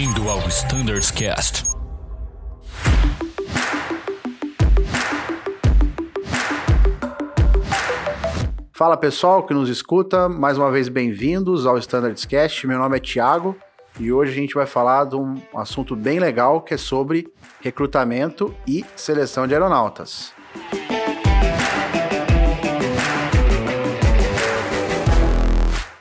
Bem-vindo ao Standards Cast. Fala pessoal que nos escuta, mais uma vez bem-vindos ao Standards Cast. Meu nome é Thiago e hoje a gente vai falar de um assunto bem legal que é sobre recrutamento e seleção de aeronautas.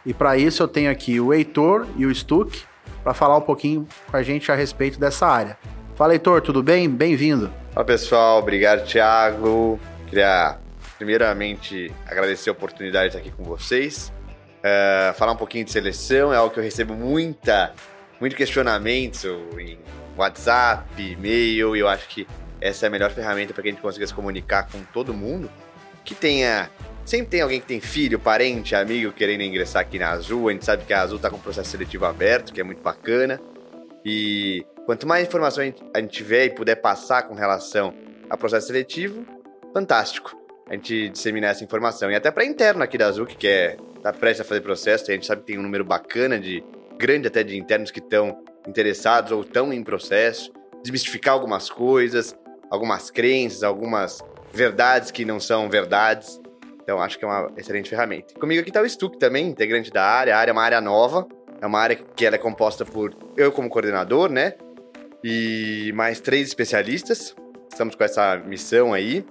E para isso eu tenho aqui o Heitor e o Stuck para falar um pouquinho com a gente a respeito dessa área. Fala Heitor, tudo bem? Bem-vindo. Fala pessoal, obrigado Thiago. Queria primeiramente agradecer a oportunidade de estar aqui com vocês. Uh, falar um pouquinho de seleção é algo que eu recebo muita, muito questionamento em WhatsApp, e-mail, e eu acho que essa é a melhor ferramenta para que a gente consiga se comunicar com todo mundo. Que tenha. Sempre tem alguém que tem filho, parente, amigo querendo ingressar aqui na Azul. A gente sabe que a Azul está com processo seletivo aberto, que é muito bacana. E quanto mais informação a gente tiver e puder passar com relação ao processo seletivo, fantástico. A gente disseminar essa informação. E até para interno aqui da Azul, que quer tá prestes a fazer processo, a gente sabe que tem um número bacana de grande até de internos que estão interessados ou estão em processo, desmistificar algumas coisas, algumas crenças, algumas verdades que não são verdades. Então acho que é uma excelente ferramenta. Comigo aqui está o Stuck também, integrante da área. A área é uma área nova, é uma área que ela é composta por eu como coordenador, né? E mais três especialistas. Estamos com essa missão aí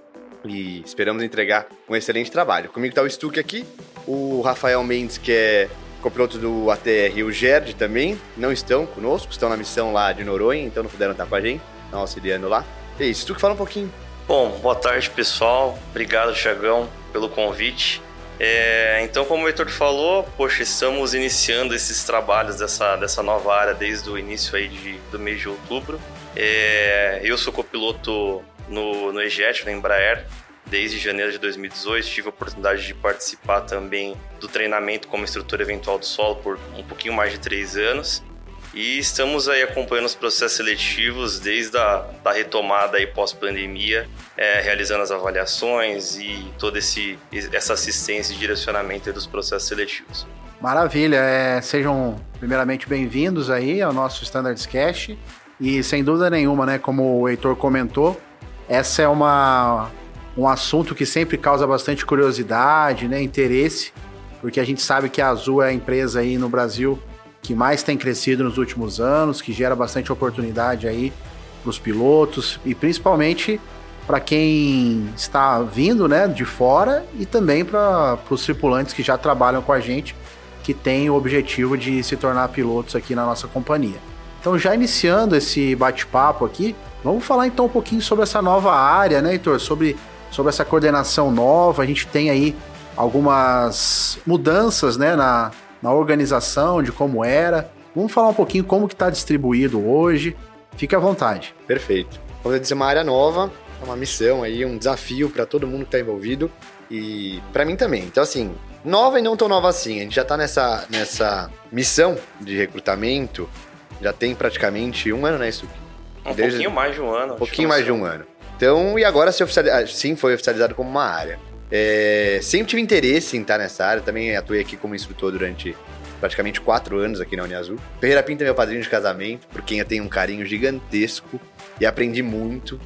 e esperamos entregar um excelente trabalho. Comigo está o Stuck aqui, o Rafael Mendes, que é copiloto do ATR e o Gerd também não estão conosco, estão na missão lá de Noronha, então não puderam estar com a gente, estão auxiliando lá. E é isso, tu fala um pouquinho. Bom, boa tarde pessoal, obrigado Chagão pelo convite. É, então, como o Heitor falou, poxa, estamos iniciando esses trabalhos dessa, dessa nova área desde o início aí de, do mês de outubro. É, eu sou copiloto no, no EJET, no Embraer, desde janeiro de 2018. Tive a oportunidade de participar também do treinamento como instrutor eventual do solo por um pouquinho mais de três anos. E estamos aí acompanhando os processos seletivos desde a da retomada aí pós-pandemia, é, realizando as avaliações e toda esse, essa assistência e direcionamento dos processos seletivos. Maravilha, é, sejam primeiramente bem-vindos aí ao nosso Standards Cash. E sem dúvida nenhuma, né, como o Heitor comentou, essa é uma, um assunto que sempre causa bastante curiosidade, né, interesse, porque a gente sabe que a Azul é a empresa aí no Brasil que mais tem crescido nos últimos anos, que gera bastante oportunidade aí para os pilotos e principalmente para quem está vindo, né, de fora e também para os tripulantes que já trabalham com a gente, que tem o objetivo de se tornar pilotos aqui na nossa companhia. Então, já iniciando esse bate-papo aqui, vamos falar então um pouquinho sobre essa nova área, né, Heitor? Sobre sobre essa coordenação nova. A gente tem aí algumas mudanças né, na, na organização, de como era. Vamos falar um pouquinho como que está distribuído hoje. Fique à vontade. Perfeito. Vamos dizer, uma área nova, é uma missão aí, um desafio para todo mundo que está envolvido e para mim também. Então, assim, nova e não tão nova assim. A gente já está nessa, nessa missão de recrutamento, já tem praticamente um ano, né, isso? Um Desde... pouquinho mais de um ano. Um pouquinho mais de um ano. Então, e agora se oficializa... Ah, sim foi oficializado como uma área. É, sempre tive interesse em estar nessa área, também atuei aqui como instrutor durante praticamente quatro anos aqui na Uniazul. Ferreira Pinto é meu padrinho de casamento, por quem eu tenho um carinho gigantesco e aprendi muito.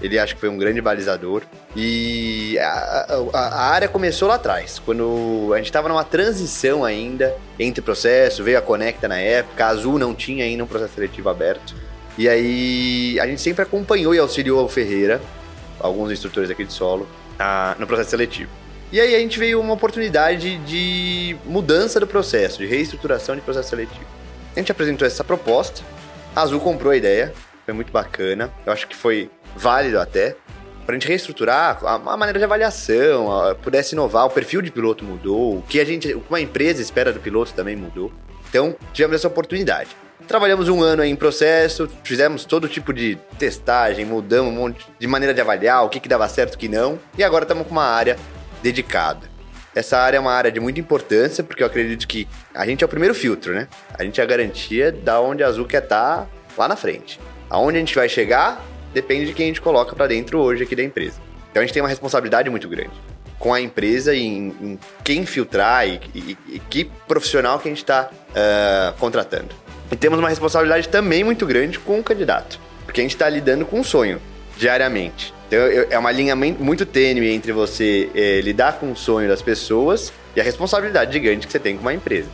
Ele acho que foi um grande balizador. E a, a, a área começou lá atrás, quando a gente estava numa transição ainda entre processo, veio a Conecta na época, a Azul não tinha ainda um processo seletivo aberto. E aí a gente sempre acompanhou e auxiliou o Ferreira, alguns instrutores aqui de solo, no processo seletivo. E aí a gente veio uma oportunidade de mudança do processo, de reestruturação de processo seletivo. A gente apresentou essa proposta, a Azul comprou a ideia, foi muito bacana, eu acho que foi válido até, para a gente reestruturar a, a, maneira de avaliação, a, pudesse inovar, o perfil de piloto mudou, o que a gente, o que uma empresa espera do piloto também mudou. Então, tivemos essa oportunidade. Trabalhamos um ano em processo, fizemos todo tipo de testagem, mudamos um monte de maneira de avaliar o que, que dava certo e o que não. E agora estamos com uma área dedicada. Essa área é uma área de muita importância, porque eu acredito que a gente é o primeiro filtro, né? A gente é a garantia da onde a Azul quer estar tá lá na frente. Aonde a gente vai chegar depende de quem a gente coloca para dentro hoje aqui da empresa. Então a gente tem uma responsabilidade muito grande com a empresa em, em quem filtrar e, e, e, que profissional que a gente está uh, contratando. E temos uma responsabilidade também muito grande com o candidato, porque a gente está lidando com um sonho diariamente. Então é uma linha muito tênue entre você é, lidar com o sonho das pessoas e a responsabilidade gigante que você tem com uma empresa.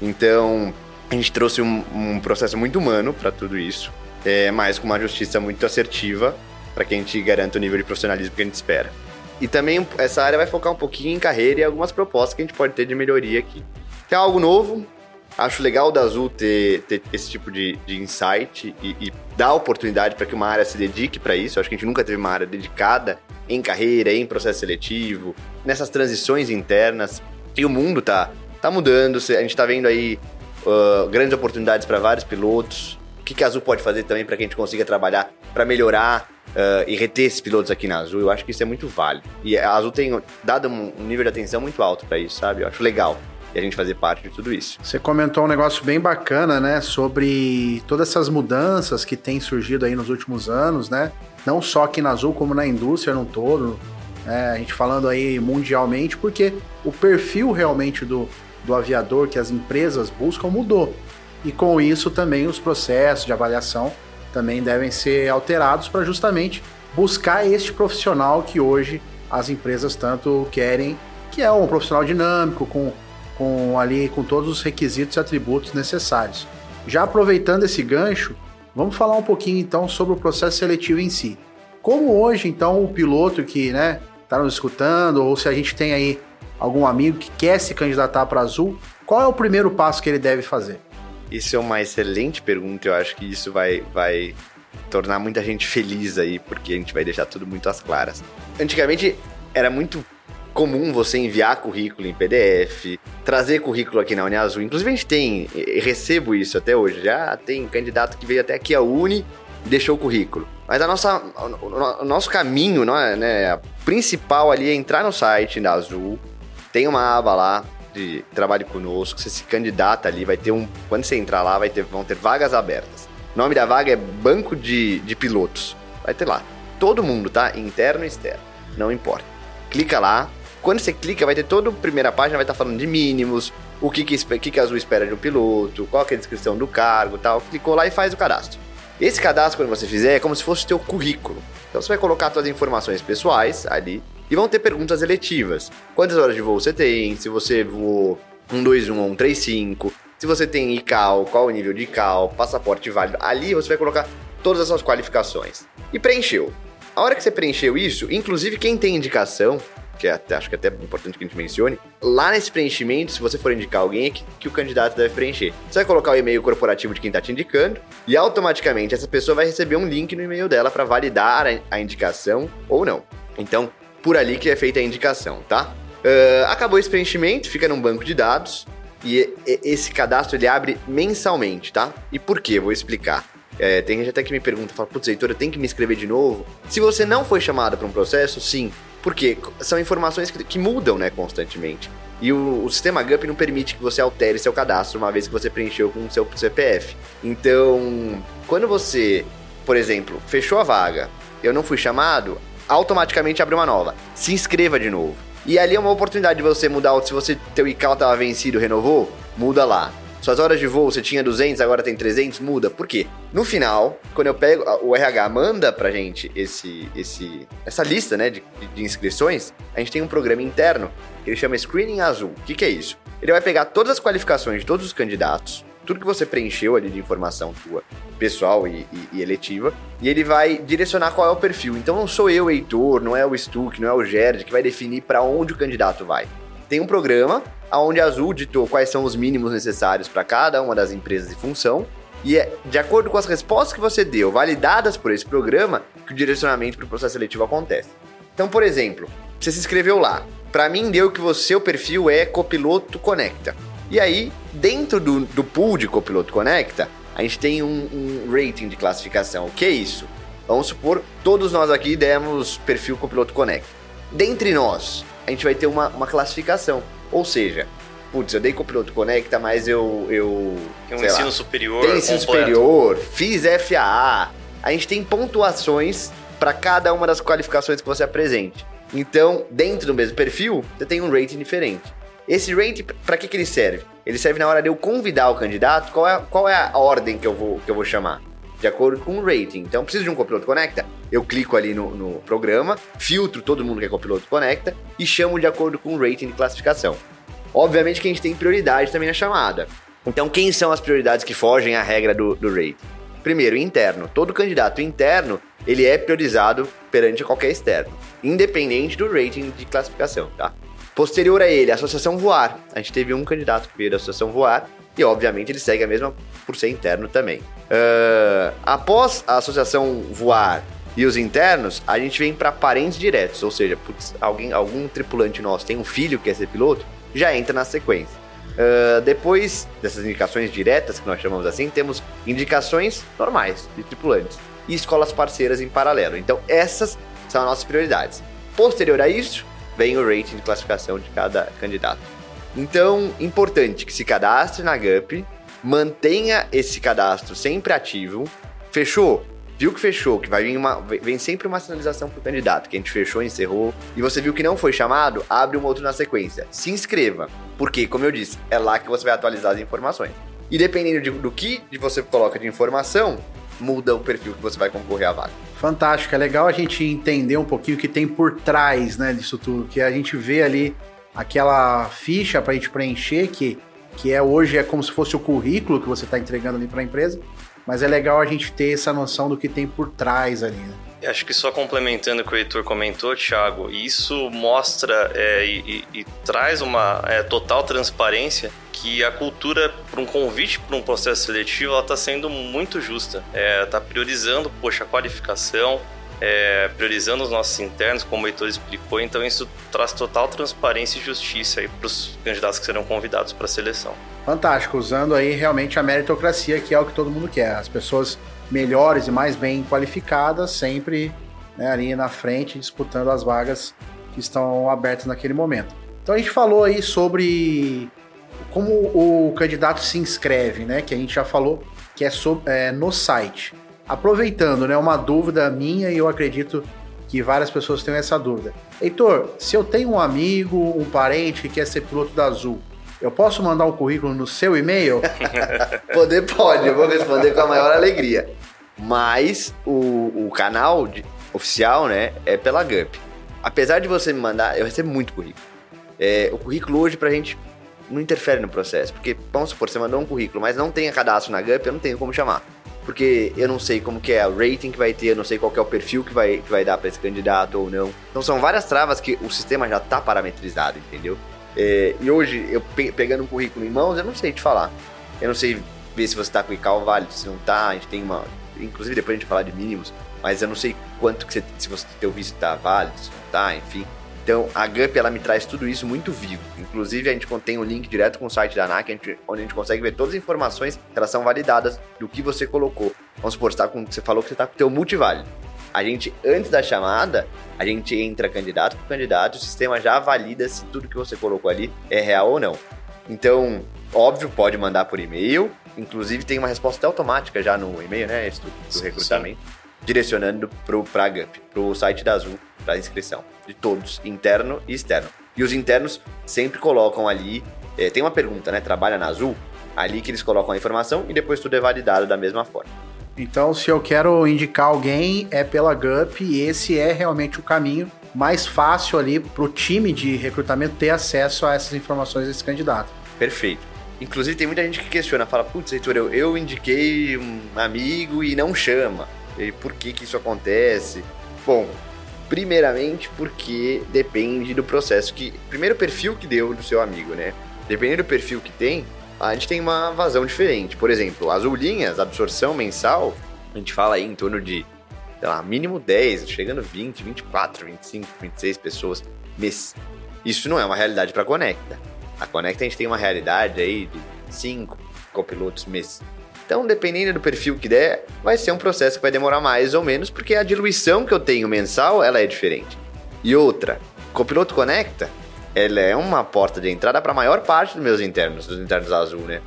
Então a gente trouxe um, um processo muito humano para tudo isso, é, mas com uma justiça muito assertiva para que a gente garanta o nível de profissionalismo que a gente espera. E também essa área vai focar um pouquinho em carreira e algumas propostas que a gente pode ter de melhoria aqui. Tem algo novo, acho legal da Azul ter, ter esse tipo de, de insight e, e dar oportunidade para que uma área se dedique para isso. Acho que a gente nunca teve uma área dedicada em carreira, em processo seletivo, nessas transições internas. E o mundo tá, tá mudando, a gente está vendo aí uh, grandes oportunidades para vários pilotos. O que, que a Azul pode fazer também para que a gente consiga trabalhar para melhorar uh, e reter esses pilotos aqui na Azul? Eu acho que isso é muito válido. E a Azul tem dado um nível de atenção muito alto para isso, sabe? Eu acho legal e a gente fazer parte de tudo isso. Você comentou um negócio bem bacana, né, sobre todas essas mudanças que têm surgido aí nos últimos anos, né? Não só aqui na Azul, como na indústria no todo, né? a gente falando aí mundialmente, porque o perfil realmente do, do aviador que as empresas buscam mudou. E com isso também os processos de avaliação também devem ser alterados para justamente buscar este profissional que hoje as empresas tanto querem, que é um profissional dinâmico, com, com ali com todos os requisitos e atributos necessários. Já aproveitando esse gancho, vamos falar um pouquinho então sobre o processo seletivo em si. Como hoje então o piloto que né está nos escutando ou se a gente tem aí algum amigo que quer se candidatar para Azul, qual é o primeiro passo que ele deve fazer? Isso é uma excelente pergunta. Eu acho que isso vai, vai tornar muita gente feliz aí, porque a gente vai deixar tudo muito às claras. Antigamente era muito comum você enviar currículo em PDF, trazer currículo aqui na Uniazul. Inclusive a gente tem, recebo isso até hoje. Já tem candidato que veio até aqui a Uni e deixou o currículo. Mas a nossa, o, nosso caminho, né, a principal ali é entrar no site da Azul, tem uma aba lá de trabalho conosco, você se candidata ali, vai ter um. Quando você entrar lá, vai ter, vão ter vagas abertas. O nome da vaga é Banco de, de Pilotos. Vai ter lá. Todo mundo, tá? Interno e externo. Não importa. Clica lá. Quando você clica, vai ter toda a primeira página, vai estar falando de mínimos, o que, que, que, que a Azul espera de um piloto, qual é a descrição do cargo tal. Clicou lá e faz o cadastro. Esse cadastro, quando você fizer, é como se fosse o teu currículo. Então você vai colocar suas informações pessoais ali e vão ter perguntas eletivas. Quantas horas de voo você tem? Se você voou 121 ou 135? Se você tem ICAO, qual o nível de ICAO? Passaporte válido. Ali você vai colocar todas as suas qualificações. E preencheu. A hora que você preencheu isso, inclusive quem tem indicação, que é até, acho que é até importante que a gente mencione, lá nesse preenchimento, se você for indicar alguém, é que, que o candidato deve preencher. Você vai colocar o e-mail corporativo de quem está te indicando e automaticamente essa pessoa vai receber um link no e-mail dela para validar a, a indicação ou não. Então, por ali que é feita a indicação, tá? Uh, acabou esse preenchimento, fica num banco de dados e esse cadastro ele abre mensalmente, tá? E por quê? Vou explicar. É, tem gente até que me pergunta, fala, putz, Heitor, eu tenho que me inscrever de novo? Se você não foi chamado para um processo, sim. Porque são informações que, que mudam, né, constantemente. E o, o, sistema GUP não permite que você altere seu cadastro uma vez que você preencheu com o seu CPF. Então, quando você, por exemplo, fechou a vaga, eu não fui chamado, automaticamente abre uma nova. Se inscreva de novo. E ali é uma oportunidade de você mudar, se você teu ICAO estava vencido, renovou, muda lá. Suas horas de voo, você tinha 200, agora tem 300, muda. Por quê? No final, quando eu pego, o RH manda pra gente esse, esse, essa lista, né, de, de inscrições, a gente tem um programa interno que ele chama Screening Azul. O que, que é isso? Ele vai pegar todas as qualificações de todos os candidatos, tudo que você preencheu ali de informação tua, pessoal e, e, e, eletiva, e ele vai direcionar qual é o perfil. Então não sou eu, Heitor, não é o Stuck, não é o Gerd que vai definir para onde o candidato vai. Tem um programa onde a Azul ditou quais são os mínimos necessários para cada uma das empresas e função, e é de acordo com as respostas que você deu, validadas por esse programa, que o direcionamento para o processo seletivo acontece. Então, por exemplo, você se inscreveu lá. Para mim, deu que o seu perfil é copiloto conecta. E aí, dentro do, do pool de Copiloto Conecta, a gente tem um, um rating de classificação. O que é isso? Vamos supor, todos nós aqui demos perfil Copiloto Conecta. Dentre nós, a gente vai ter uma, uma classificação. Ou seja, putz, eu dei Copiloto Conecta, mas eu. eu tem um ensino lá, superior. Tem ensino completo. superior, fiz FAA. A gente tem pontuações para cada uma das qualificações que você apresente. Então, dentro do mesmo perfil, você tem um rating diferente. Esse rating, para que, que ele serve? Ele serve na hora de eu convidar o candidato, qual é, qual é a ordem que eu vou, que eu vou chamar? De acordo com o rating. Então, preciso de um copiloto conecta? Eu clico ali no, no programa, filtro todo mundo que é copiloto conecta e chamo de acordo com o rating de classificação. Obviamente que a gente tem prioridade também na chamada. Então, quem são as prioridades que fogem à regra do, do rating? Primeiro, interno. Todo candidato interno, ele é priorizado perante qualquer externo, independente do rating de classificação, tá? Posterior a ele, a Associação Voar. A gente teve um candidato que veio da Associação Voar e, obviamente, ele segue a mesma por ser interno também. Uh, após a Associação Voar e os internos, a gente vem para parentes diretos, ou seja, putz, alguém, algum tripulante nosso tem um filho que quer ser piloto, já entra na sequência. Uh, depois dessas indicações diretas, que nós chamamos assim, temos indicações normais de tripulantes e escolas parceiras em paralelo. Então, essas são as nossas prioridades. Posterior a isso, vem o rating de classificação de cada candidato. Então, importante que se cadastre na GUP, mantenha esse cadastro sempre ativo. Fechou? Viu que fechou, que vai vir uma. Vem sempre uma sinalização pro candidato, que a gente fechou, encerrou, e você viu que não foi chamado, abre um outro na sequência. Se inscreva. Porque, como eu disse, é lá que você vai atualizar as informações. E dependendo de, do que você coloca de informação, muda o perfil que você vai concorrer à vaga. Fantástico, é legal a gente entender um pouquinho o que tem por trás, né, disso tudo, que a gente vê ali aquela ficha para a gente preencher que que é hoje é como se fosse o currículo que você está entregando ali para a empresa, mas é legal a gente ter essa noção do que tem por trás ali. Né? Acho que só complementando o que o Heitor comentou, Thiago, isso mostra é, e, e, e, traz uma é, total transparência que a cultura para um convite para um processo seletivo ela está sendo muito justa. Está é, tá priorizando, poxa, a qualificação, é, priorizando os nossos internos, como o Heitor explicou, então isso traz total transparência e justiça para os candidatos que serão convidados para a seleção. Fantástico, usando aí realmente a meritocracia, que é o que todo mundo quer. As pessoas melhores e mais bem qualificadas, sempre né, ali na frente, disputando as vagas que estão abertas naquele momento. Então a gente falou aí sobre como o candidato se inscreve, né? Que a gente já falou que é, so, é no site. Aproveitando, né? Uma dúvida minha e eu acredito que várias pessoas tenham essa dúvida. Heitor, se eu tenho um amigo, um parente que quer ser piloto da Azul, eu posso mandar um currículo no seu e-mail? Poder pode, eu vou responder com a maior alegria. Mas o, o canal de, oficial, né, é pela GUP. Apesar de você me mandar, eu recebo muito currículo. É, o currículo hoje pra gente não interfere no processo, porque, vamos supor, você mandou um currículo, mas não tem cadastro na GUP, eu não tenho como chamar. Porque eu não sei como que é o rating que vai ter, eu não sei qual é o perfil que vai, que vai dar para esse candidato ou não. Então são várias travas que o sistema já tá parametrizado, entendeu? É, e hoje, eu pe pegando um currículo em mãos, eu não sei te falar. Eu não sei ver se você tá com o ICAO válido, se não tá, a gente tem uma inclusive depois a gente vai falar de mínimos, mas eu não sei quanto que você, se você teu visto tá válido, se não tá, enfim. Então a GUP ela me traz tudo isso muito vivo. Inclusive a gente contém um link direto com o site da ANAC, onde a gente consegue ver todas as informações que elas são validadas do que você colocou. Vamos supor, você, tá com, você falou que você está com o teu multiválido. A gente, antes da chamada, a gente entra candidato por candidato, o sistema já valida se tudo que você colocou ali é real ou não. Então, óbvio, pode mandar por e-mail, Inclusive tem uma resposta automática já no e-mail, né? Do, do recrutamento. Sim. Direcionando pro, pra GUP, pro site da Azul, pra inscrição. De todos, interno e externo. E os internos sempre colocam ali. É, tem uma pergunta, né? Trabalha na Azul? Ali que eles colocam a informação e depois tudo é validado da mesma forma. Então, se eu quero indicar alguém, é pela GUP e esse é realmente o caminho mais fácil ali para o time de recrutamento ter acesso a essas informações desse candidato. Perfeito. Inclusive, tem muita gente que questiona, fala, putz, Heitor, eu, eu indiquei um amigo e não chama. E por que que isso acontece? Bom, primeiramente porque depende do processo que... Primeiro, perfil que deu do seu amigo, né? Dependendo do perfil que tem, a gente tem uma vazão diferente. Por exemplo, as linhas, absorção mensal, a gente fala aí em torno de, sei lá, mínimo 10, chegando 20, 24, 25, 26 pessoas mês. Isso não é uma realidade para Conecta. A Conecta a gente tem uma realidade aí de 5 copilotos mês. Então, dependendo do perfil que der, vai ser um processo que vai demorar mais ou menos, porque a diluição que eu tenho mensal, ela é diferente. E outra, Copiloto Conecta, ela é uma porta de entrada para a maior parte dos meus internos, dos internos Azul, né?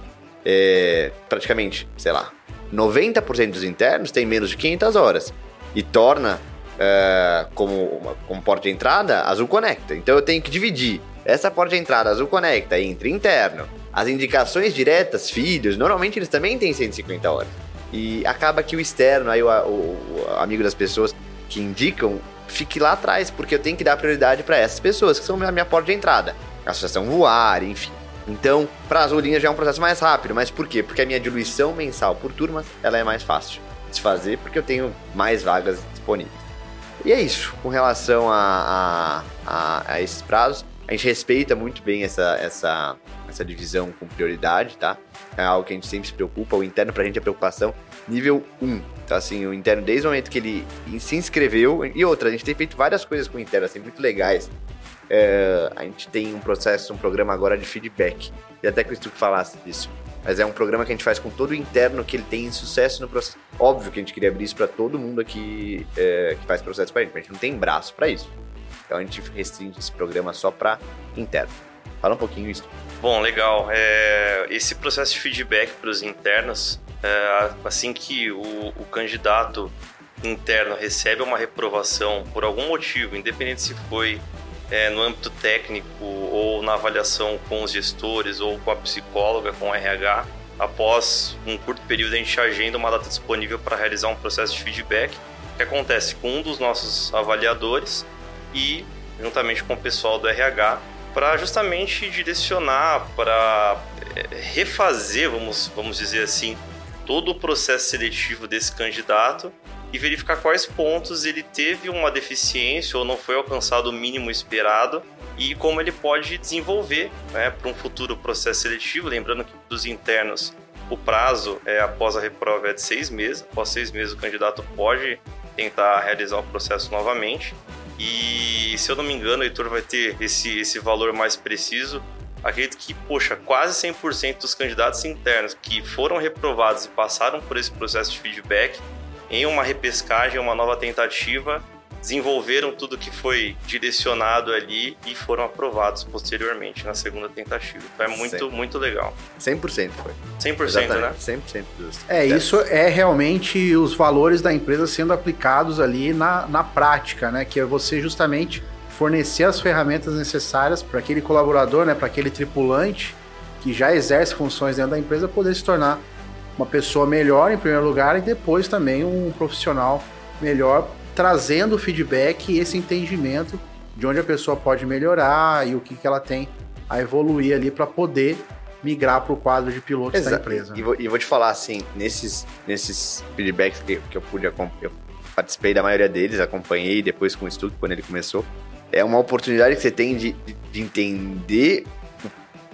É, praticamente, sei lá, 90% dos internos tem menos de 500 horas e torna é, como, uma, como porta de entrada Azul Conecta. Então eu tenho que dividir essa porta de entrada Azul Conecta entre interno, as indicações diretas, filhos, normalmente eles também têm 150 horas. E acaba que o externo, aí o, o, o amigo das pessoas que indicam, fique lá atrás, porque eu tenho que dar prioridade para essas pessoas, que são a minha porta de entrada. A associação voar, enfim. Então, para as linhas já é um processo mais rápido, mas por quê? Porque a minha diluição mensal por turmas, ela é mais fácil de fazer, porque eu tenho mais vagas disponíveis. E é isso, com relação a, a, a, a esses prazos, a gente respeita muito bem essa, essa, essa divisão com prioridade, tá? É algo que a gente sempre se preocupa, o interno pra gente é preocupação nível 1. Então, assim, o interno, desde o momento que ele se inscreveu, e outra, a gente tem feito várias coisas com o interno, assim, muito legais. É, a gente tem um processo, um programa agora de feedback. E até que o Stuck falasse disso. Mas é um programa que a gente faz com todo o interno que ele tem sucesso no processo. Óbvio que a gente queria abrir isso para todo mundo aqui é, que faz processo com a gente, mas a gente não tem braço para isso. Então a gente restringe esse programa só para interno. Fala um pouquinho isso. Bom, legal. É, esse processo de feedback para os internos, é, assim que o, o candidato interno recebe uma reprovação por algum motivo, independente se foi é, no âmbito técnico ou na avaliação com os gestores ou com a psicóloga, com o RH, após um curto período a gente agenda uma data disponível para realizar um processo de feedback que acontece com um dos nossos avaliadores e juntamente com o pessoal do RH para justamente direcionar para é, refazer, vamos, vamos dizer assim, todo o processo seletivo desse candidato e verificar quais pontos ele teve uma deficiência ou não foi alcançado o mínimo esperado e como ele pode desenvolver né, para um futuro processo seletivo. Lembrando que dos internos o prazo é após a reprova é de seis meses. Após seis meses o candidato pode tentar realizar o processo novamente. E se eu não me engano, o Heitor vai ter esse, esse valor mais preciso. Acredito que, poxa, quase 100% dos candidatos internos que foram reprovados e passaram por esse processo de feedback em uma repescagem, uma nova tentativa, desenvolveram tudo que foi direcionado ali e foram aprovados posteriormente na segunda tentativa. Então é muito, muito legal. 100% foi. 100%, Exatamente. né? 100% dos. É, isso é realmente os valores da empresa sendo aplicados ali na, na prática, né? Que é você justamente fornecer as ferramentas necessárias para aquele colaborador, né? Para aquele tripulante que já exerce funções dentro da empresa poder se tornar uma pessoa melhor em primeiro lugar e depois também um profissional melhor, trazendo o feedback e esse entendimento de onde a pessoa pode melhorar e o que, que ela tem a evoluir ali para poder migrar para o quadro de pilotos da empresa. E vou, e vou te falar assim, nesses, nesses feedbacks que, que eu pude acompanhar, eu participei da maioria deles, acompanhei depois com o estudo quando ele começou. É uma oportunidade que você tem de, de, de entender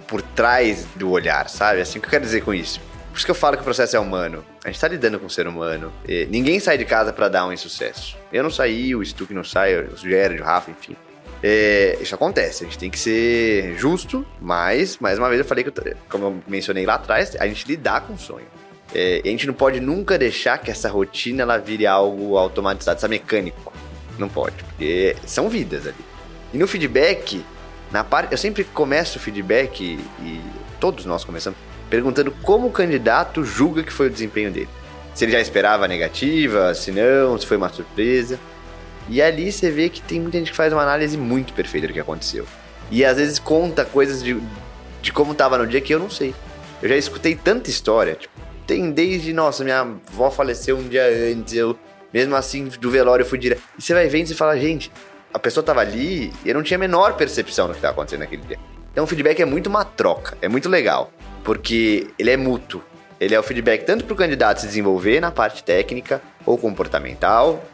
por trás do olhar, sabe? Assim, o que eu quero dizer com isso? Por isso que eu falo que o processo é humano. A gente tá lidando com o ser humano. E ninguém sai de casa para dar um insucesso. Eu não saí, o Stuck não sai, o Gerard, o Rafa, enfim. É, isso acontece, a gente tem que ser justo, mas, mais uma vez, eu falei que, como eu mencionei lá atrás, a gente lidar com o sonho. É, a gente não pode nunca deixar que essa rotina ela vire algo automatizado, sabe, mecânico. Não pode, porque são vidas ali. E no feedback, na parte, eu sempre começo o feedback e todos nós começamos perguntando como o candidato julga que foi o desempenho dele. Se ele já esperava a negativa, se não, se foi uma surpresa. E ali você vê que tem muita gente que faz uma análise muito perfeita do que aconteceu. E às vezes conta coisas de, de como tava no dia que eu não sei. Eu já escutei tanta história. Tipo, tem desde, nossa, minha avó faleceu um dia antes, eu mesmo assim do velório fui direto. E você vai vendo e fala, gente, a pessoa tava ali e eu não tinha a menor percepção do que tava acontecendo naquele dia. Então o feedback é muito uma troca, é muito legal, porque ele é mútuo. Ele é o feedback tanto para o candidato se desenvolver na parte técnica ou comportamental,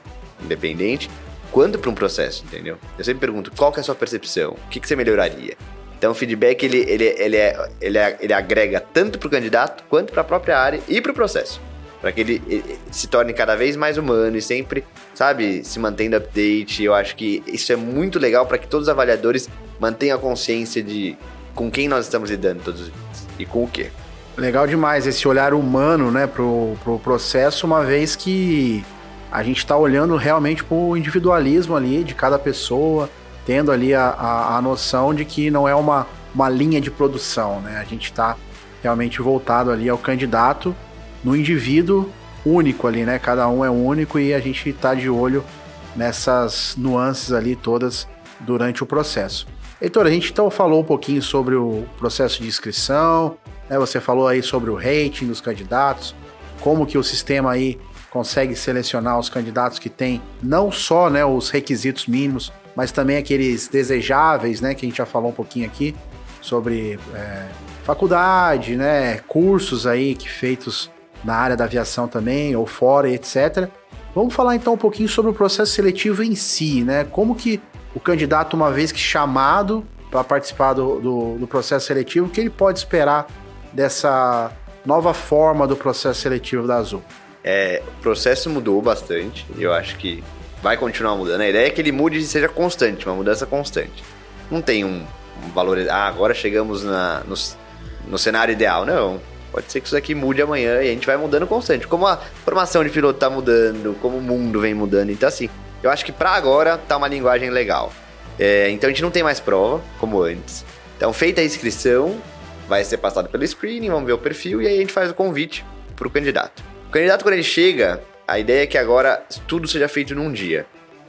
independente, quanto para um processo, entendeu? Eu sempre pergunto, qual que é a sua percepção? O que, que você melhoraria? Então o feedback, ele, ele, ele, é, ele, é, ele agrega tanto para o candidato, quanto para a própria área e para o processo. Para que ele, ele se torne cada vez mais humano e sempre, sabe, se mantendo update. Eu acho que isso é muito legal para que todos os avaliadores mantenham a consciência de com quem nós estamos lidando todos os dias e com o quê. Legal demais esse olhar humano, né, pro, pro processo, uma vez que a gente está olhando realmente pro individualismo ali de cada pessoa, tendo ali a, a, a noção de que não é uma, uma linha de produção, né? A gente está realmente voltado ali ao candidato no indivíduo único ali, né? Cada um é único e a gente está de olho nessas nuances ali todas durante o processo. Heitor, a gente então falou um pouquinho sobre o processo de inscrição, né? Você falou aí sobre o rating dos candidatos, como que o sistema aí consegue selecionar os candidatos que têm não só né, os requisitos mínimos, mas também aqueles desejáveis, né, que a gente já falou um pouquinho aqui sobre é, faculdade, né, cursos aí que feitos na área da aviação também ou fora, etc. Vamos falar então um pouquinho sobre o processo seletivo em si, né? Como que o candidato, uma vez que chamado para participar do, do, do processo seletivo, o que ele pode esperar dessa nova forma do processo seletivo da Azul? É, o processo mudou bastante e eu acho que vai continuar mudando. A ideia é que ele mude e seja constante, uma mudança constante. Não tem um, um valor. Ah, agora chegamos na, no, no cenário ideal. Não. Pode ser que isso aqui mude amanhã e a gente vai mudando constante. Como a formação de piloto tá mudando, como o mundo vem mudando. Então, assim, eu acho que para agora tá uma linguagem legal. É, então a gente não tem mais prova, como antes. Então, feita a inscrição, vai ser passado pelo screening, vamos ver o perfil e aí a gente faz o convite pro candidato. O candidato, quando ele chega, a ideia é que agora tudo seja feito num dia.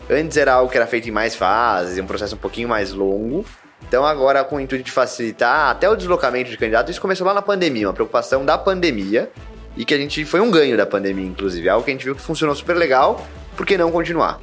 Antes era algo que era feito em mais fases, um processo um pouquinho mais longo. Então agora, com o intuito de facilitar até o deslocamento de candidato, isso começou lá na pandemia, uma preocupação da pandemia e que a gente foi um ganho da pandemia, inclusive, algo que a gente viu que funcionou super legal, por que não continuar?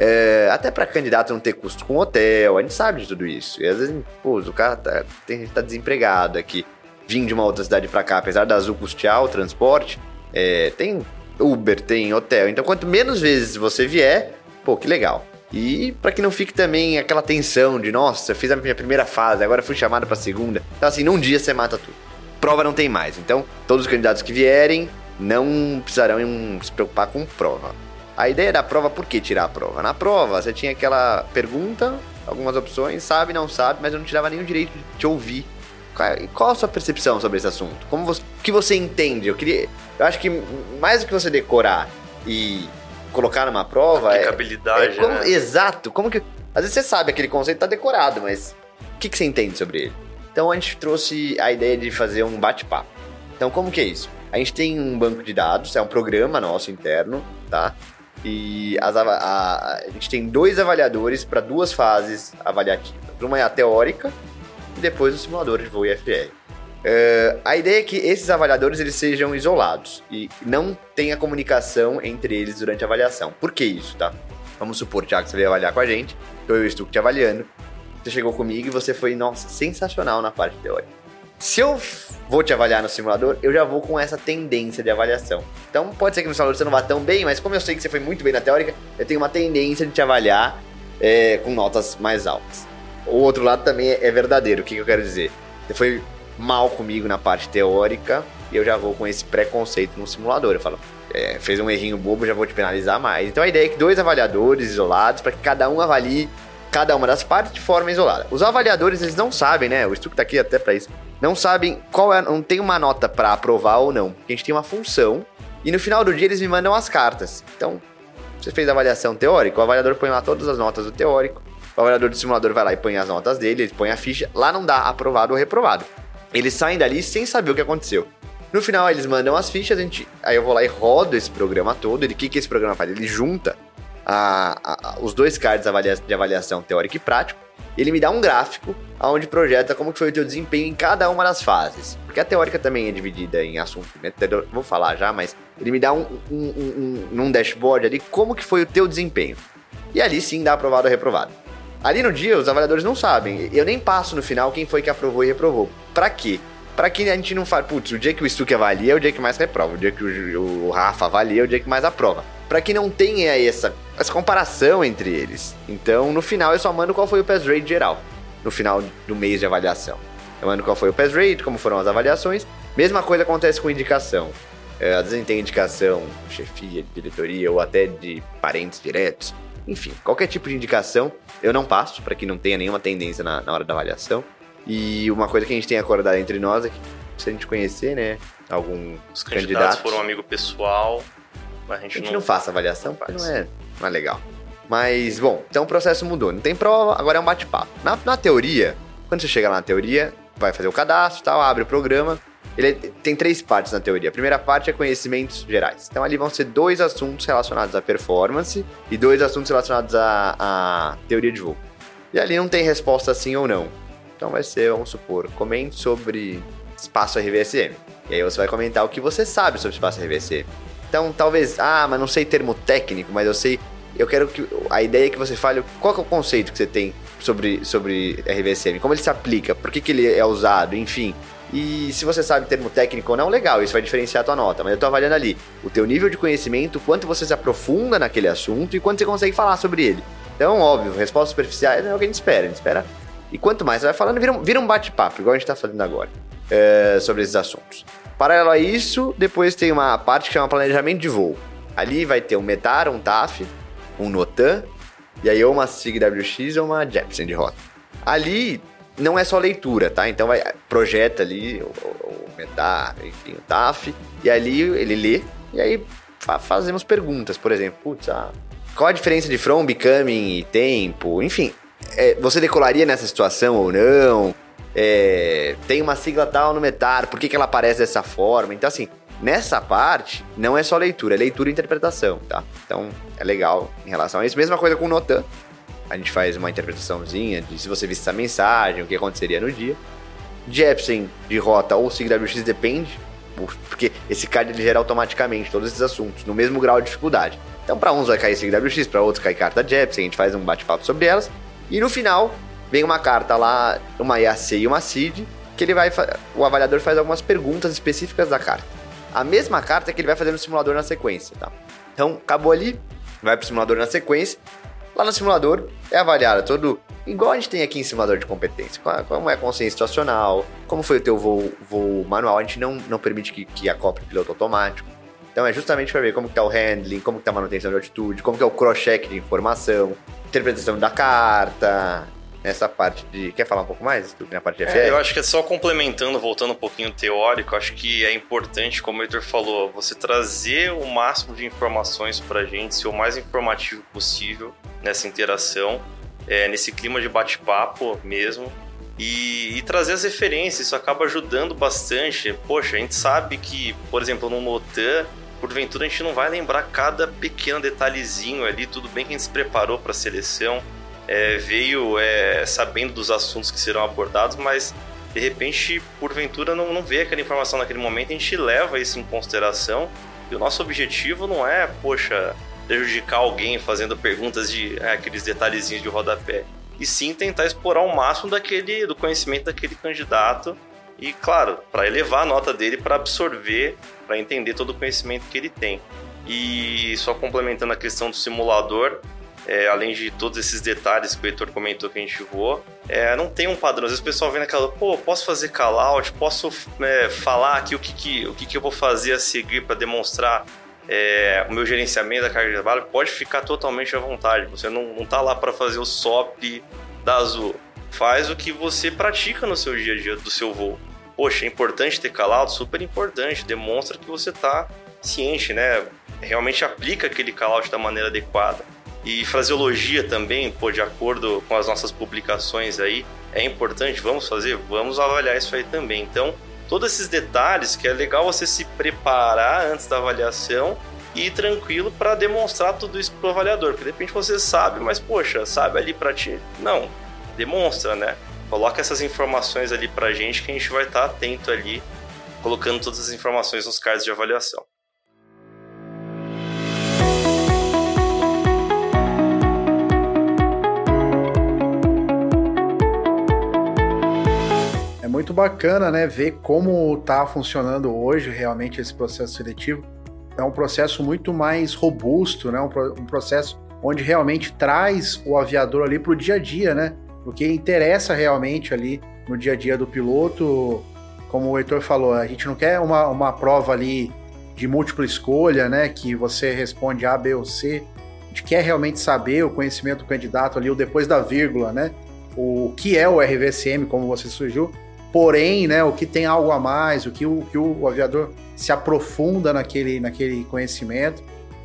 É, até para candidato não ter custo com hotel, a gente sabe de tudo isso. E às vezes, pô, o cara tá, tem, tá desempregado aqui, vim de uma outra cidade para cá, apesar da Azul custear o transporte, é, tem Uber, tem hotel. Então, quanto menos vezes você vier, pô, que legal. E para que não fique também aquela tensão de, nossa, fiz a minha primeira fase, agora fui chamado para segunda. Então, assim, num dia você mata tudo. Prova não tem mais. Então, todos os candidatos que vierem não precisarão se preocupar com prova. A ideia da prova, por que tirar a prova? Na prova, você tinha aquela pergunta, algumas opções, sabe, não sabe, mas eu não tirava nenhum direito de te ouvir. Qual a sua percepção sobre esse assunto? Como você, o que você entende? Eu queria, eu acho que mais do que você decorar e colocar numa prova, é aplicabilidade, é, é como, né? Exato. Como que às vezes você sabe aquele conceito tá decorado, mas o que, que você entende sobre ele? Então a gente trouxe a ideia de fazer um bate-papo. Então como que é isso? A gente tem um banco de dados, é um programa nosso interno, tá? E as, a, a, a gente tem dois avaliadores para duas fases avaliativas. Uma é a teórica e depois o simulador de voo IFR. Uh, a ideia é que esses avaliadores eles sejam isolados e não tenha comunicação entre eles durante a avaliação. Por que isso, tá? Vamos supor, Thiago, que você veio avaliar com a gente, então eu estou te avaliando. Você chegou comigo e você foi, nossa, sensacional na parte teórica. Se eu vou te avaliar no simulador, eu já vou com essa tendência de avaliação. Então pode ser que no simulador você não vá tão bem, mas como eu sei que você foi muito bem na teórica, eu tenho uma tendência de te avaliar é, com notas mais altas. O outro lado também é verdadeiro. O que, que eu quero dizer? Você foi mal comigo na parte teórica e eu já vou com esse preconceito no simulador. Eu falo, é, fez um errinho bobo, já vou te penalizar mais. Então a ideia é que dois avaliadores isolados para que cada um avalie cada uma das partes de forma isolada. Os avaliadores eles não sabem, né? O Stuck tá aqui até para isso. Não sabem qual é, não tem uma nota para aprovar ou não. Porque a gente tem uma função e no final do dia eles me mandam as cartas. Então, você fez a avaliação teórica, o avaliador põe lá todas as notas do teórico. O avaliador do simulador vai lá e põe as notas dele, ele põe a ficha. Lá não dá aprovado ou reprovado. Eles saem dali sem saber o que aconteceu. No final, eles mandam as fichas, a gente, aí eu vou lá e rodo esse programa todo. O que, que esse programa faz? Ele junta a, a, os dois cards de avaliação teórico e prático. Ele me dá um gráfico onde projeta como foi o teu desempenho em cada uma das fases. Porque a teórica também é dividida em assuntos, vou falar já, mas ele me dá um, um, um, um, um dashboard ali como que foi o teu desempenho. E ali sim dá aprovado ou reprovado. Ali no dia, os avaliadores não sabem. Eu nem passo no final quem foi que aprovou e reprovou. Pra quê? Pra que a gente não fale, putz, o dia que o Stuck avalia é o dia que mais reprova, o dia que o, o Rafa avalia é o dia que mais aprova. Pra que não tenha essa, essa comparação entre eles. Então, no final, eu só mando qual foi o pass rate geral. No final do mês de avaliação. Eu mando qual foi o pass rate, como foram as avaliações. Mesma coisa acontece com indicação. É, às vezes tem indicação chefia, diretoria ou até de parentes diretos. Enfim, qualquer tipo de indicação eu não passo, para que não tenha nenhuma tendência na, na, hora da avaliação. E uma coisa que a gente tem acordado entre nós é que, se a gente conhecer, né, algum Os candidatos foram um amigo pessoal, mas a gente, a gente não, não faça avaliação, porque não é, não é legal. Mas, bom, então o processo mudou. Não tem prova, agora é um bate-papo. Na, na teoria, quando você chega lá na teoria, vai fazer o cadastro tal, abre o programa, ele tem três partes na teoria. A primeira parte é conhecimentos gerais. Então ali vão ser dois assuntos relacionados à performance e dois assuntos relacionados à, à teoria de voo. E ali não tem resposta sim ou não. Então vai ser, vamos supor, comente sobre espaço RVSM. E aí você vai comentar o que você sabe sobre espaço RVSM. Então talvez, ah, mas não sei termo técnico, mas eu sei. Eu quero que. A ideia é que você fale qual é o conceito que você tem sobre, sobre RVSM, como ele se aplica, por que, que ele é usado, enfim. E se você sabe termo técnico ou não, legal, isso vai diferenciar a tua nota. Mas eu tô avaliando ali o teu nível de conhecimento, quanto você se aprofunda naquele assunto e quanto você consegue falar sobre ele. Então, óbvio, respostas superficiais é o que a gente espera. A gente espera. E quanto mais você vai falando, vira um, um bate-papo, igual a gente tá fazendo agora, é, sobre esses assuntos. Paralelo a isso, depois tem uma parte que chama planejamento de voo. Ali vai ter um METAR, um TAF, um NOTAN, e aí ou uma SIG-WX ou uma Jepsen de rota. Ali não é só leitura, tá? Então vai, projeta ali o, o METAR, enfim, o TAF, e ali ele lê, e aí fa fazemos perguntas, por exemplo, putz, ah, qual a diferença de from, becoming e tempo, enfim. É, você decolaria nessa situação ou não? É, tem uma sigla tal no METAR, por que, que ela aparece dessa forma? Então, assim, nessa parte, não é só leitura, é leitura e interpretação, tá? Então, é legal em relação a isso. Mesma coisa com o Notan. A gente faz uma interpretaçãozinha de se você visse essa mensagem, o que aconteceria no dia. Jepsen de rota ou SIGWX depende, porque esse card ele gera automaticamente todos esses assuntos, no mesmo grau de dificuldade. Então, para uns vai cair SIGWX, para outros cai carta Jepsen, a gente faz um bate-papo sobre elas. E no final, vem uma carta lá, uma IAC e uma CID, que ele vai o avaliador faz algumas perguntas específicas da carta. A mesma carta que ele vai fazer no simulador na sequência, tá? Então, acabou ali, vai pro simulador na sequência. Lá no simulador é avaliado todo igual a gente tem aqui em simulador de competência. Como é a consciência situacional, como foi o teu voo, voo manual. A gente não, não permite que, que acople piloto automático. Então é justamente para ver como que tá o handling, como que tá a manutenção de altitude, como é o cross-check de informação, interpretação da carta, essa parte de. Quer falar um pouco mais na parte de FR? É, eu acho que é só complementando, voltando um pouquinho teórico, acho que é importante, como o Heitor falou, você trazer o máximo de informações pra gente, ser o mais informativo possível nessa interação, é, nesse clima de bate-papo mesmo. E, e, trazer as referências, isso acaba ajudando bastante. Poxa, a gente sabe que, por exemplo, no Notan, porventura a gente não vai lembrar cada pequeno detalhezinho ali, tudo bem que a gente se preparou para a seleção, é, veio é, sabendo dos assuntos que serão abordados, mas de repente, porventura, não, não vê aquela informação naquele momento, a gente leva isso em consideração. E o nosso objetivo não é, poxa, prejudicar alguém fazendo perguntas de é, aqueles detalhezinhos de rodapé. E sim tentar explorar o máximo daquele, do conhecimento daquele candidato. E, claro, para elevar a nota dele, para absorver, para entender todo o conhecimento que ele tem. E só complementando a questão do simulador, é, além de todos esses detalhes que o Heitor comentou que a gente voou, é, não tem um padrão. Às vezes o pessoal vem naquela, pô, posso fazer call-out, posso é, falar aqui o que, que, o que, que eu vou fazer a seguir para demonstrar é, o meu gerenciamento da carga de trabalho, pode ficar totalmente à vontade. Você não, não tá lá para fazer o SOP da Azul. Faz o que você pratica no seu dia a dia do seu voo. Poxa, é importante ter call-out? Super importante. Demonstra que você tá ciente, né? Realmente aplica aquele call-out da maneira adequada. E fraseologia também, pô, de acordo com as nossas publicações aí, é importante, vamos fazer? Vamos avaliar isso aí também. Então, todos esses detalhes que é legal você se preparar antes da avaliação e ir tranquilo para demonstrar tudo isso pro avaliador, porque de repente você sabe, mas poxa, sabe ali para ti? Não, demonstra, né? Coloca essas informações ali pra gente que a gente vai estar tá atento ali, colocando todas as informações nos cards de avaliação. Muito bacana, né, ver como está funcionando hoje realmente esse processo seletivo. É um processo muito mais robusto, né, um, um processo onde realmente traz o aviador ali para o dia a dia, né, o que interessa realmente ali no dia a dia do piloto. Como o Heitor falou, a gente não quer uma, uma prova ali de múltipla escolha, né, que você responde A, B ou C. A gente quer realmente saber o conhecimento do candidato ali, o depois da vírgula, né? O que é o RVSM, como você surgiu, Porém, né, o que tem algo a mais, o que o, que o aviador se aprofunda naquele, naquele conhecimento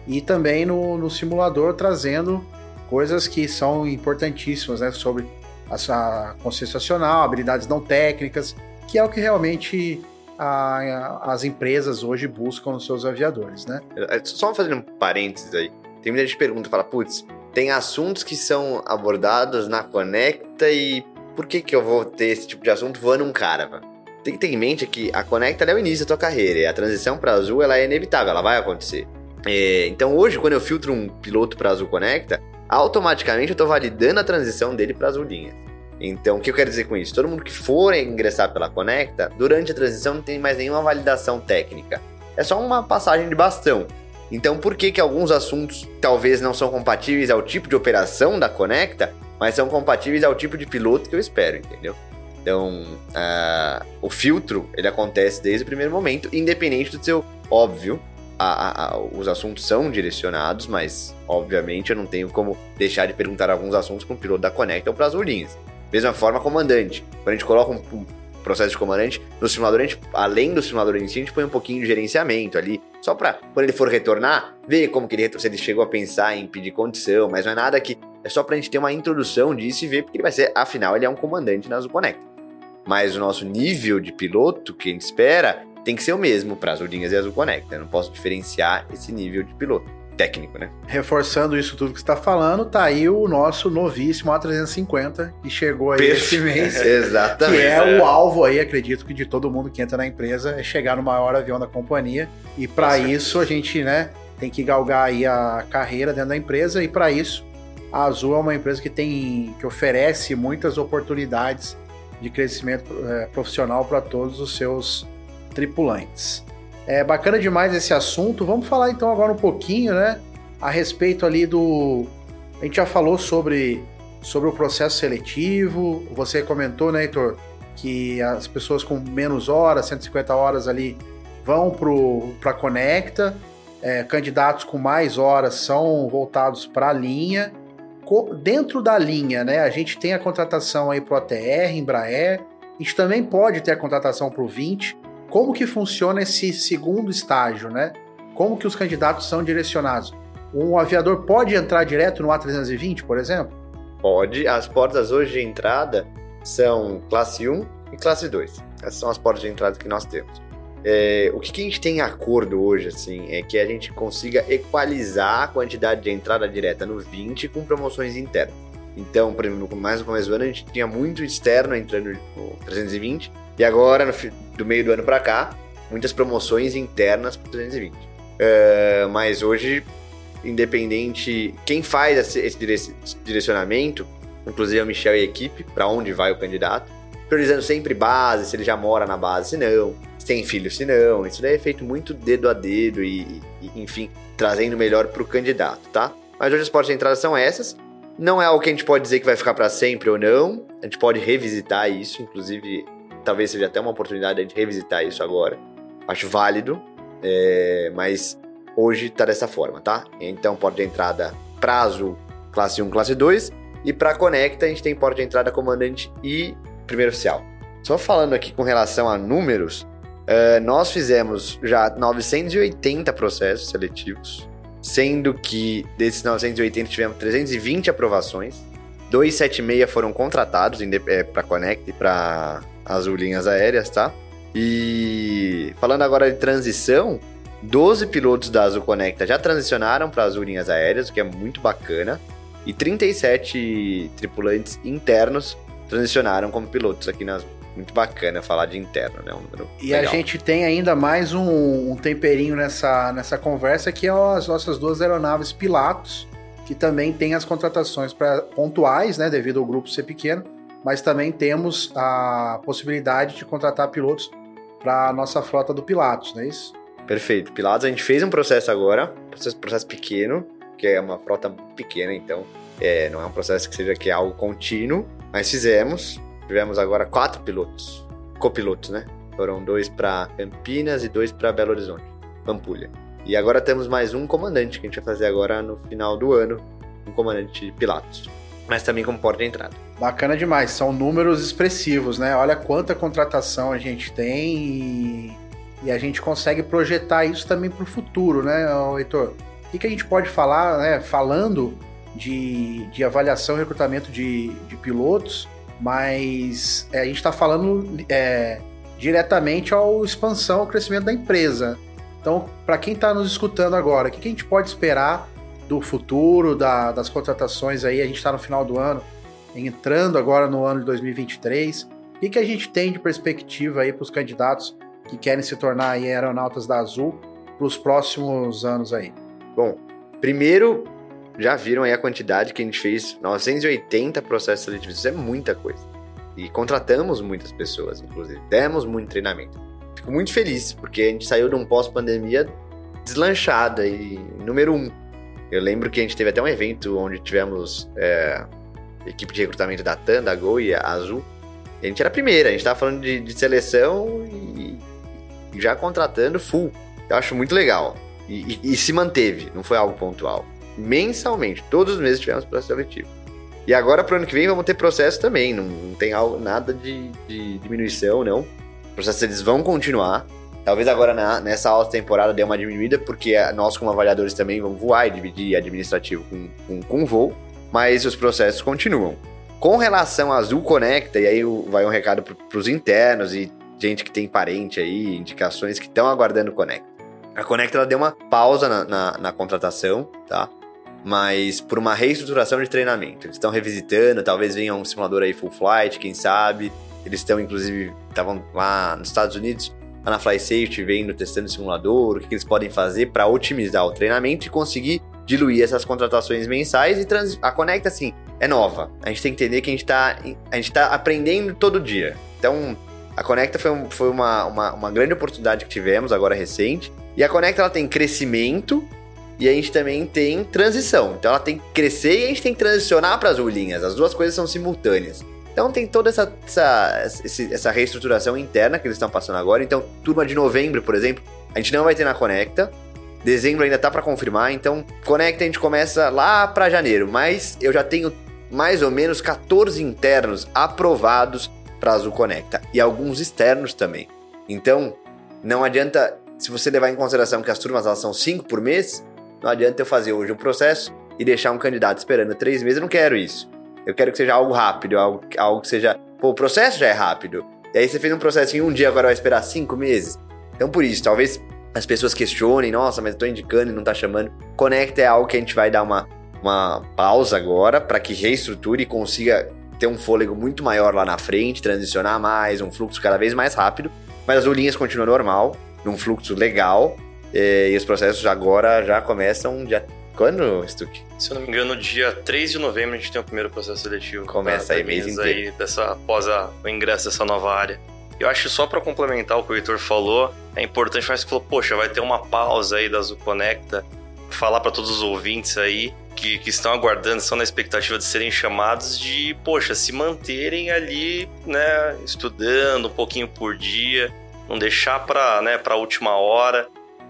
e também no, no simulador trazendo coisas que são importantíssimas, né, sobre a nacional, habilidades não técnicas, que é o que realmente a, a, as empresas hoje buscam nos seus aviadores, né? É, só fazendo um parênteses aí, tem muita gente pergunta, fala, putz, tem assuntos que são abordados na Conecta e por que que eu vou ter esse tipo de assunto voando um cara? Tem que ter em mente que a Conecta é o início da tua carreira e a transição para Azul ela é inevitável, ela vai acontecer. É, então hoje, quando eu filtro um piloto para Azul Conecta, automaticamente eu estou validando a transição dele para Azul. Então, o que eu quero dizer com isso? Todo mundo que for ingressar pela Conecta, durante a transição não tem mais nenhuma validação técnica. É só uma passagem de bastão. Então, por que que alguns assuntos talvez não são compatíveis ao tipo de operação da Conecta, mas são compatíveis ao tipo de piloto que eu espero, entendeu? Então, uh, o filtro, ele acontece desde o primeiro momento, independente do seu óbvio. A, a, a, os assuntos são direcionados, mas, obviamente, eu não tenho como deixar de perguntar alguns assuntos para o piloto da Conecta ou para as linhas. Mesma forma, comandante. Quando a gente coloca um, um processo de comandante, no simulador, a gente, além do simulador em si, a gente põe um pouquinho de gerenciamento ali, só para, quando ele for retornar, ver como que ele, se ele chegou a pensar em pedir condição, mas não é nada que. É só pra gente ter uma introdução disso e ver, porque ele vai ser, afinal, ele é um comandante na Azul. Mas o nosso nível de piloto que a gente espera tem que ser o mesmo para as Ulinhas e Azul Connect. Eu não posso diferenciar esse nível de piloto técnico, né? Reforçando isso tudo que você está falando, tá aí o nosso novíssimo A350 que chegou aí esse mês. Exatamente. Que é, é, o alvo aí, acredito que de todo mundo que entra na empresa é chegar no maior avião da companhia. E para isso a gente, né, tem que galgar aí a carreira dentro da empresa e para isso a Azul é uma empresa que tem que oferece muitas oportunidades de crescimento é, profissional para todos os seus tripulantes. É bacana demais esse assunto. Vamos falar então agora um pouquinho, né, a respeito ali do a gente já falou sobre sobre o processo seletivo. Você comentou, né, Heitor, que as pessoas com menos horas, 150 horas ali, vão para a Conecta. É, candidatos com mais horas são voltados para a linha dentro da linha, né, a gente tem a contratação aí para o ATR, Embraer, a gente também pode ter a contratação para o 20. Como que funciona esse segundo estágio, né? Como que os candidatos são direcionados? Um aviador pode entrar direto no A320, por exemplo? Pode. As portas hoje de entrada são classe 1 e classe 2. Essas são as portas de entrada que nós temos. É, o que, que, a gente tem em acordo hoje, assim, é que a gente consiga equalizar a quantidade de entrada direta no 20 com promoções internas. Então, por exemplo, mais no começo do ano, a gente tinha muito externo entrando no 320, e agora, no, do meio do ano para cá, muitas promoções internas para 320. É, mas hoje, independente, quem faz esse direcionamento, inclusive o Michel e a equipe, para onde vai o candidato, priorizando sempre base, se ele já mora na base, se não se tem filho, se não. Isso daí é feito muito dedo a dedo e, e enfim, trazendo melhor para o candidato, tá? Mas hoje as portas de entrada são essas. Não é algo que a gente pode dizer que vai ficar para sempre ou não. A gente pode revisitar isso, inclusive, talvez seja até uma oportunidade de revisitar isso agora. Acho válido, é, mas hoje tá dessa forma, tá? Então, porta de entrada prazo classe 1, classe 2. E para Conecta, a gente tem porta de entrada comandante e primeiro oficial. Só falando aqui com relação a números, Uh, nós fizemos já 980 processos seletivos, sendo que desses 980 tivemos 320 aprovações, 276 foram contratados é, para Connect e para as linhas aéreas, tá? E falando agora de transição, 12 pilotos da Azul Conecta já transicionaram para as linhas aéreas, o que é muito bacana, e 37 tripulantes internos transicionaram como pilotos aqui na Azul muito bacana falar de interno, né? Um número e legal. a gente tem ainda mais um, um, temperinho nessa, nessa conversa, que é as nossas duas aeronaves Pilatos, que também tem as contratações pra, pontuais, né? Devido ao grupo ser pequeno, mas também temos a possibilidade de contratar pilotos para a nossa frota do Pilatos, não é isso? Perfeito. Pilatos, a gente fez um processo agora, processo, processo pequeno, que é uma frota pequena, então é, não é um processo que seja que é algo contínuo, mas fizemos, Tivemos agora quatro pilotos, copilotos, né? Foram dois para Campinas e dois para Belo Horizonte, Pampulha. E agora temos mais um comandante que a gente vai fazer agora no final do ano, um comandante de Pilatos, mas também com porta de entrada. Bacana demais, são números expressivos, né? Olha quanta contratação a gente tem e, e a gente consegue projetar isso também para o futuro, né, Heitor? O que, a gente pode falar, né? Falando de, de avaliação e recrutamento de, de pilotos, mas é, a gente está falando é, diretamente ao expansão, ao crescimento da empresa. Então, para quem está nos escutando agora, o que, que, a gente pode esperar do futuro, da, das contratações aí. A gente está no final do ano, entrando agora no ano de 2023. O que, que a gente tem de perspectiva aí para os candidatos que querem se tornar aeronautas da Azul para os próximos anos aí? Bom, primeiro, já viram aí a quantidade que a gente fez, 980 processos seletivos, isso é muita coisa. E contratamos muitas pessoas, inclusive, demos muito treinamento. Fico muito feliz, porque a gente saiu de um pós-pandemia deslanchada e número um. Eu lembro que a gente teve até um evento onde tivemos é, equipe de recrutamento da TAM, da Gol e a Azul. A gente era a primeira, a gente estava falando de, de seleção e, e já contratando full. Eu acho muito legal. E, e, e, se manteve, não foi algo pontual. Mensalmente, todos os meses tivemos processo seletivo. E agora, para o ano que vem, vamos ter processo também. Não, não tem algo, nada de, de diminuição, não. Os processos eles vão continuar. Talvez agora na, nessa alta temporada dê uma diminuída, porque nós, como avaliadores, também vamos voar e dividir administrativo com, com, com voo, mas os processos continuam. Com relação à Azul Conecta, e aí vai um recado para os internos e gente que tem parente aí, indicações que estão aguardando o Conecta. A Conecta ela deu uma pausa na, na, na contratação, tá? Mas por uma reestruturação de treinamento. Eles estão revisitando, talvez venha um simulador aí full flight, quem sabe. Eles estão, inclusive, estavam lá nos Estados Unidos lá na FlySafe vendo, testando o simulador, o que, que eles podem fazer para otimizar o treinamento e conseguir diluir essas contratações mensais e trans... a Conecta, assim, é nova. A gente tem que entender que a gente está a gente tá aprendendo todo dia. Então, a Conecta foi, um, foi uma, uma, uma, grande oportunidade que tivemos agora recente. E a Conecta ela tem crescimento e a gente também tem transição. Então ela tem que crescer e a gente tem que transicionar para as linhas. As duas coisas são simultâneas. Então tem toda essa, essa, essa reestruturação interna que eles estão passando agora. Então, turma de novembro, por exemplo, a gente não vai ter na Conecta. Dezembro ainda tá para confirmar, então Conecta a gente começa lá para janeiro, mas eu já tenho mais ou menos 14 internos aprovados para Azul Conecta e alguns externos também. Então, não adianta, se você levar em consideração que as turmas elas são 5 por mês, não adianta eu fazer hoje um processo e deixar um candidato esperando 3 meses, eu não quero isso. Eu quero que seja algo rápido, algo, algo que seja. Pô, o processo já é rápido. E aí você fez um processo em um dia, agora vai esperar cinco meses. Então, por isso, talvez as pessoas questionem, nossa, mas eu tô indicando e não tá chamando. Conecta é algo que a gente vai dar uma, uma pausa agora para que reestruture e consiga ter um fôlego muito maior lá na frente, transicionar mais, um fluxo cada vez mais rápido. Mas as linhas continuam normal, num fluxo legal. Eh, e os processos agora já começam dia quando, Stuck? Se eu não me engano, dia 3 de novembro a gente tem o primeiro processo seletivo. Começa aí, mês inteiro. aí dessa, após a, o ingresso dessa nova área. Eu acho só para complementar o que o Heitor falou, é importante, mas que falou, poxa, vai ter uma pausa aí da Azul Conecta, falar para todos os ouvintes aí que, que, estão aguardando, estão na expectativa de serem chamados, de, poxa, se manterem ali, né, estudando um pouquinho por dia, não deixar para né, a última hora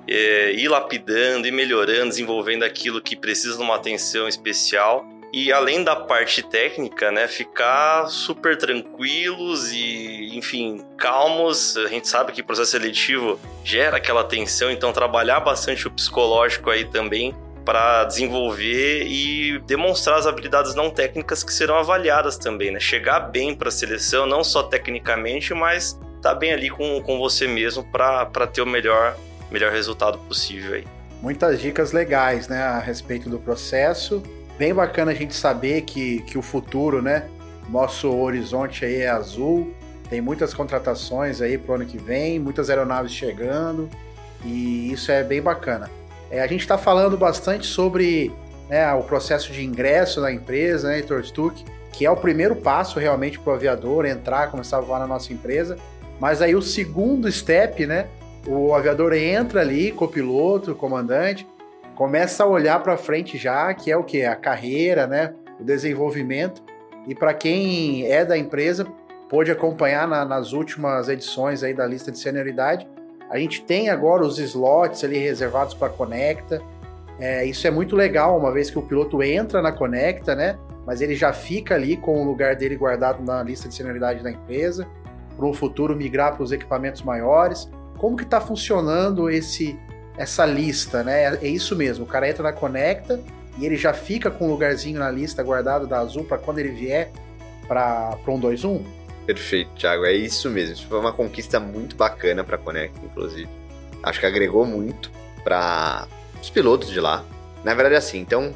é, ir lapidando e melhorando, desenvolvendo aquilo que precisa de uma atenção especial. E além da parte técnica, né, ficar super tranquilos e, enfim, calmos. A gente sabe que o processo seletivo gera aquela tensão, então trabalhar bastante o psicológico aí também para desenvolver e demonstrar as habilidades não técnicas que serão avaliadas também, né? Chegar bem para a seleção, não só tecnicamente, mas tá bem ali com, com você mesmo para ter o melhor melhor resultado possível aí. Muitas dicas legais, né, a respeito do processo. Bem bacana a gente saber que, que o futuro, né, nosso horizonte aí é azul. Tem muitas contratações aí pro ano que vem, muitas aeronaves chegando e isso é bem bacana. É, a gente está falando bastante sobre né, o processo de ingresso na empresa, né, Heitor Stuck, que é o primeiro passo realmente para o aviador entrar, começar a voar na nossa empresa. Mas aí o segundo step, né, o aviador entra ali, copiloto, comandante, começa a olhar para frente já, que é o que? A carreira, né? O desenvolvimento. E para quem é da empresa, pôde acompanhar na, nas últimas edições aí da lista de senioridade, a gente tem agora os slots ali reservados para Conecta. É, isso é muito legal, uma vez que o piloto entra na Conecta, né? Mas ele já fica ali com o lugar dele guardado na lista de senioridade da empresa, para um futuro migrar para os equipamentos maiores como que está funcionando esse essa lista, né? É isso mesmo, o cara entra na Conecta e ele já fica com um lugarzinho na lista guardado da Azul para quando ele vier para um 2-1? Perfeito, Thiago, é isso mesmo. Isso foi uma conquista muito bacana para a Conecta, inclusive. Acho que agregou muito para os pilotos de lá. Na verdade, é assim, então,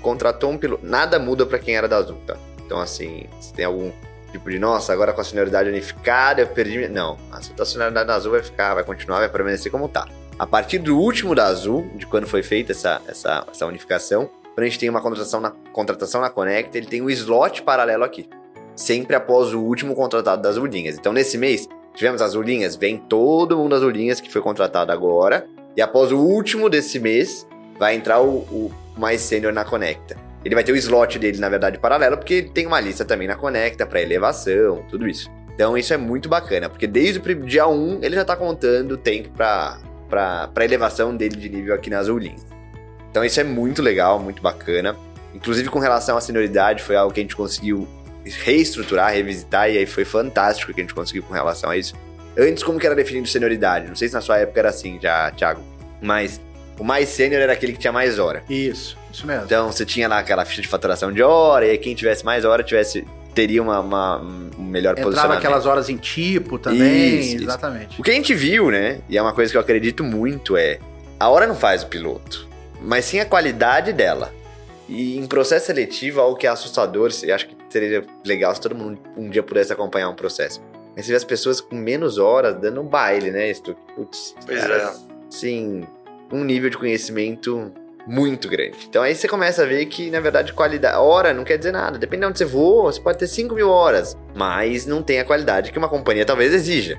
contratou um piloto. Nada muda para quem era da Azul, tá? Então, assim, se tem algum tipo de, nossa, agora com a senioridade unificada eu perdi. Não, a senioridade da Azul vai ficar, vai continuar, vai permanecer como tá. A partir do último da Azul, de quando foi feita essa, essa, essa unificação, quando a gente tem uma contratação na, contratação na Conecta, ele tem um slot paralelo aqui. Sempre após o último contratado das Azulinhas. Então, nesse mês, tivemos as Azulinhas, vem todo mundo das Azulinhas que foi contratado agora. E após o último desse mês, vai entrar o, o mais sênior na Conecta. Ele vai ter o slot dele, na verdade, paralelo, porque tem uma lista também na Conecta para elevação, tudo isso. Então isso é muito bacana, porque desde o dia 1 ele já está contando o tempo para elevação dele de nível aqui nas Azulinhas. Então isso é muito legal, muito bacana. Inclusive com relação à senioridade, foi algo que a gente conseguiu reestruturar, revisitar, e aí foi fantástico que a gente conseguiu com relação a isso. Antes, como que era definido senioridade? Não sei se na sua época era assim já, Thiago. Mas o mais sênior era aquele que tinha mais hora. Isso, isso mesmo. Então você tinha lá aquela ficha de faturação de hora, e aí quem tivesse mais hora tivesse teria uma, uma um melhor Entrava posicionamento. aquelas horas em tipo também, Isso, isso. exatamente. O que a gente viu, né? E é uma coisa que eu acredito muito é a hora não faz o piloto, mas sim a qualidade dela. E em processo seletivo, algo que é assustador, eu acho que seria legal se todo mundo um dia pudesse acompanhar um processo. Mas você vê as pessoas com menos horas dando um baile, né? Isso, putz, Pois cara, Sim, um nível de conhecimento muito grande. Então aí você começa a ver que, na verdade, qualidade. Hora não quer dizer nada. Depende de onde você voa, você pode ter 5 mil horas, mas não tem a qualidade que uma companhia talvez exija.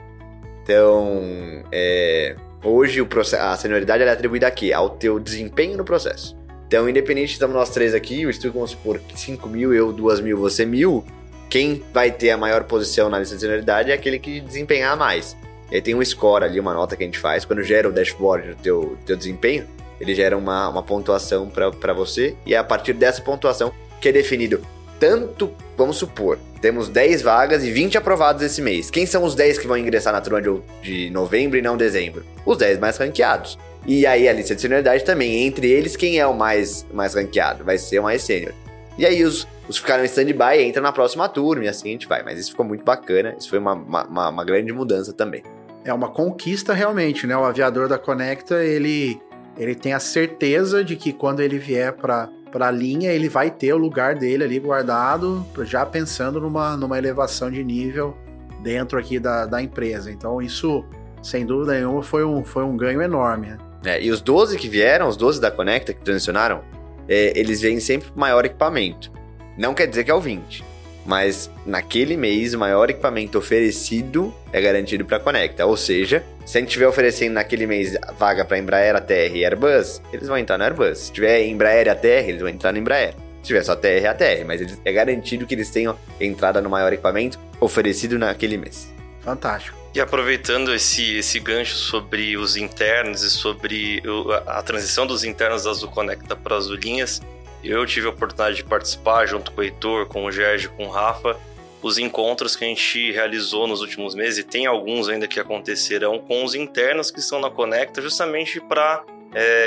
Então, é, hoje o processo, a senioridade é atribuída aqui, ao teu desempenho no processo. Então, independente, estamos nós três aqui, o Stu, vamos supor que 5 mil, eu 2 mil, você mil, quem vai ter a maior posição na lista de senioridade é aquele que desempenhar mais. E aí tem um score ali, uma nota que a gente faz, quando gera o dashboard do teu, teu desempenho, ele gera uma, uma pontuação para você, e é a partir dessa pontuação que é definido tanto, vamos supor, temos 10 vagas e 20 aprovados esse mês. Quem são os 10 que vão ingressar na turma de, de novembro e não dezembro? Os 10 mais ranqueados. E aí a lista de senioridade também, entre eles, quem é o mais, mais ranqueado? Vai ser o mais sênior. E aí os, os ficaram em stand-by entram na próxima turma e assim a gente vai. Mas isso ficou muito bacana, isso foi uma, uma, uma grande mudança também. É uma conquista realmente, né? O aviador da Conecta, ele, ele tem a certeza de que quando ele vier para para a linha, ele vai ter o lugar dele ali guardado, já pensando numa, numa elevação de nível dentro aqui da, da empresa. Então, isso, sem dúvida nenhuma, foi um, foi um ganho enorme. né? É, e os 12 que vieram, os 12 da Conecta que transicionaram, é, eles vêm sempre com maior equipamento. Não quer dizer que é o 20, mas naquele mês o maior equipamento oferecido é garantido para a Conecta. Ou seja, se a gente estiver oferecendo naquele mês vaga para Embraer, ATR e Airbus, eles vão entrar no Airbus. Se tiver Embraer e ATR, eles vão entrar no Embraer. Se tiver só TR, ATR, mas eles, é garantido que eles tenham entrada no maior equipamento oferecido naquele mês. Fantástico. E aproveitando esse, esse gancho sobre os internos e sobre o- a, a transição dos internos da Azul Conecta para as Azulinhas, eu tive a oportunidade de participar junto com o Heitor, com o Gerge, com o Rafa, os encontros que a gente realizou nos últimos meses, e tem alguns ainda que acontecerão com os internos que estão na Conecta, justamente para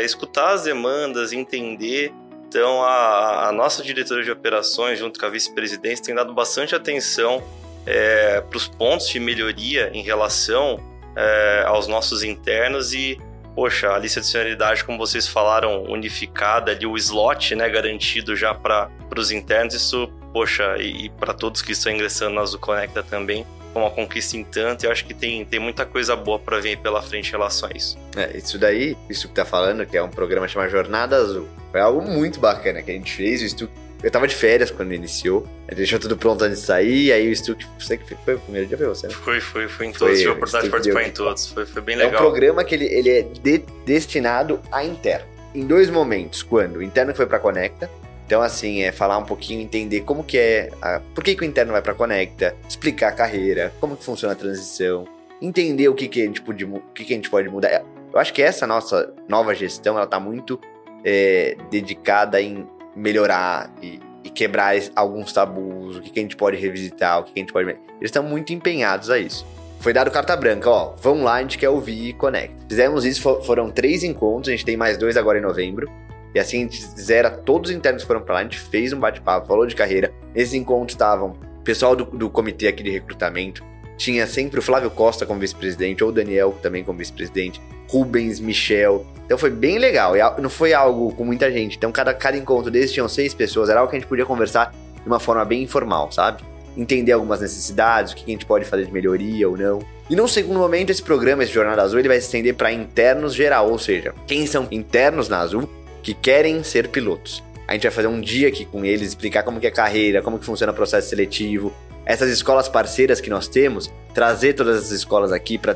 escutar as demandas, entender. Então, a, a nossa diretora de operações, junto com a vice-presidência, tem dado bastante atenção para os pontos de melhoria em relação é, aos nossos internos e, poxa, a lista de senioridade, como vocês falaram, unificada ali, o slot né, garantido já para os internos, isso, poxa, e, e para todos que estão ingressando na Azul Conecta também, foi uma conquista em tanto, eu acho que tem, tem muita coisa boa para vir pela frente em relação a isso. É, isso daí, isso que tá falando, que é um programa chamado Jornada Azul, foi algo muito bacana que a gente fez. O Stu, eu tava de férias quando iniciou, gente deixou tudo pronto antes de sair, aí o Stu, você que foi o primeiro dia, foi você, né? Foi, foi, foi em Foi, todos, tive a oportunidade de participar deu. em todos, foi, foi bem É um legal. programa que ele, ele é de- destinado a interno. Em dois momentos, quando o interno foi pra Conecta, então assim, é falar um pouquinho, entender como que é, a- por que, que o interno vai pra Conecta, explicar a carreira, como que funciona a transição, entender o que, que, a, gente pode, o que, que a gente pode mudar. Eu acho que essa nossa nova gestão, ela tá muito é, dedicada em melhorar e, e quebrar alguns tabus, o que, que a gente pode revisitar, o que, que a gente pode... Eles estão muito empenhados a isso foi dado carta branca, ó, vamos lá, a gente quer ouvir e conecta. Fizemos isso, fo- foram três encontros, a gente tem mais dois agora em novembro. E assim a gente zera todos os internos foram pra lá, a gente fez um bate-papo, falou de carreira. Nesses encontros estavam pessoal do, do comitê aqui de recrutamento, tinha sempre o Flávio Costa como vice-presidente, ou o Daniel também como vice-presidente, Rubens, Michel. Então foi bem legal. E não foi algo com muita gente. Então cada, cada encontro desses tinham seis pessoas. Era algo que a gente podia conversar de uma forma bem informal, sabe? Entender algumas necessidades, o que a gente pode fazer de melhoria ou não. E num segundo momento, esse programa, esse Jornada Azul, ele vai se estender para internos geral, ou seja, quem são internos na Azul que querem ser pilotos. A gente vai fazer um dia aqui com eles, explicar como que é a carreira, como que funciona o processo seletivo, essas escolas parceiras que nós temos, trazer todas essas escolas aqui para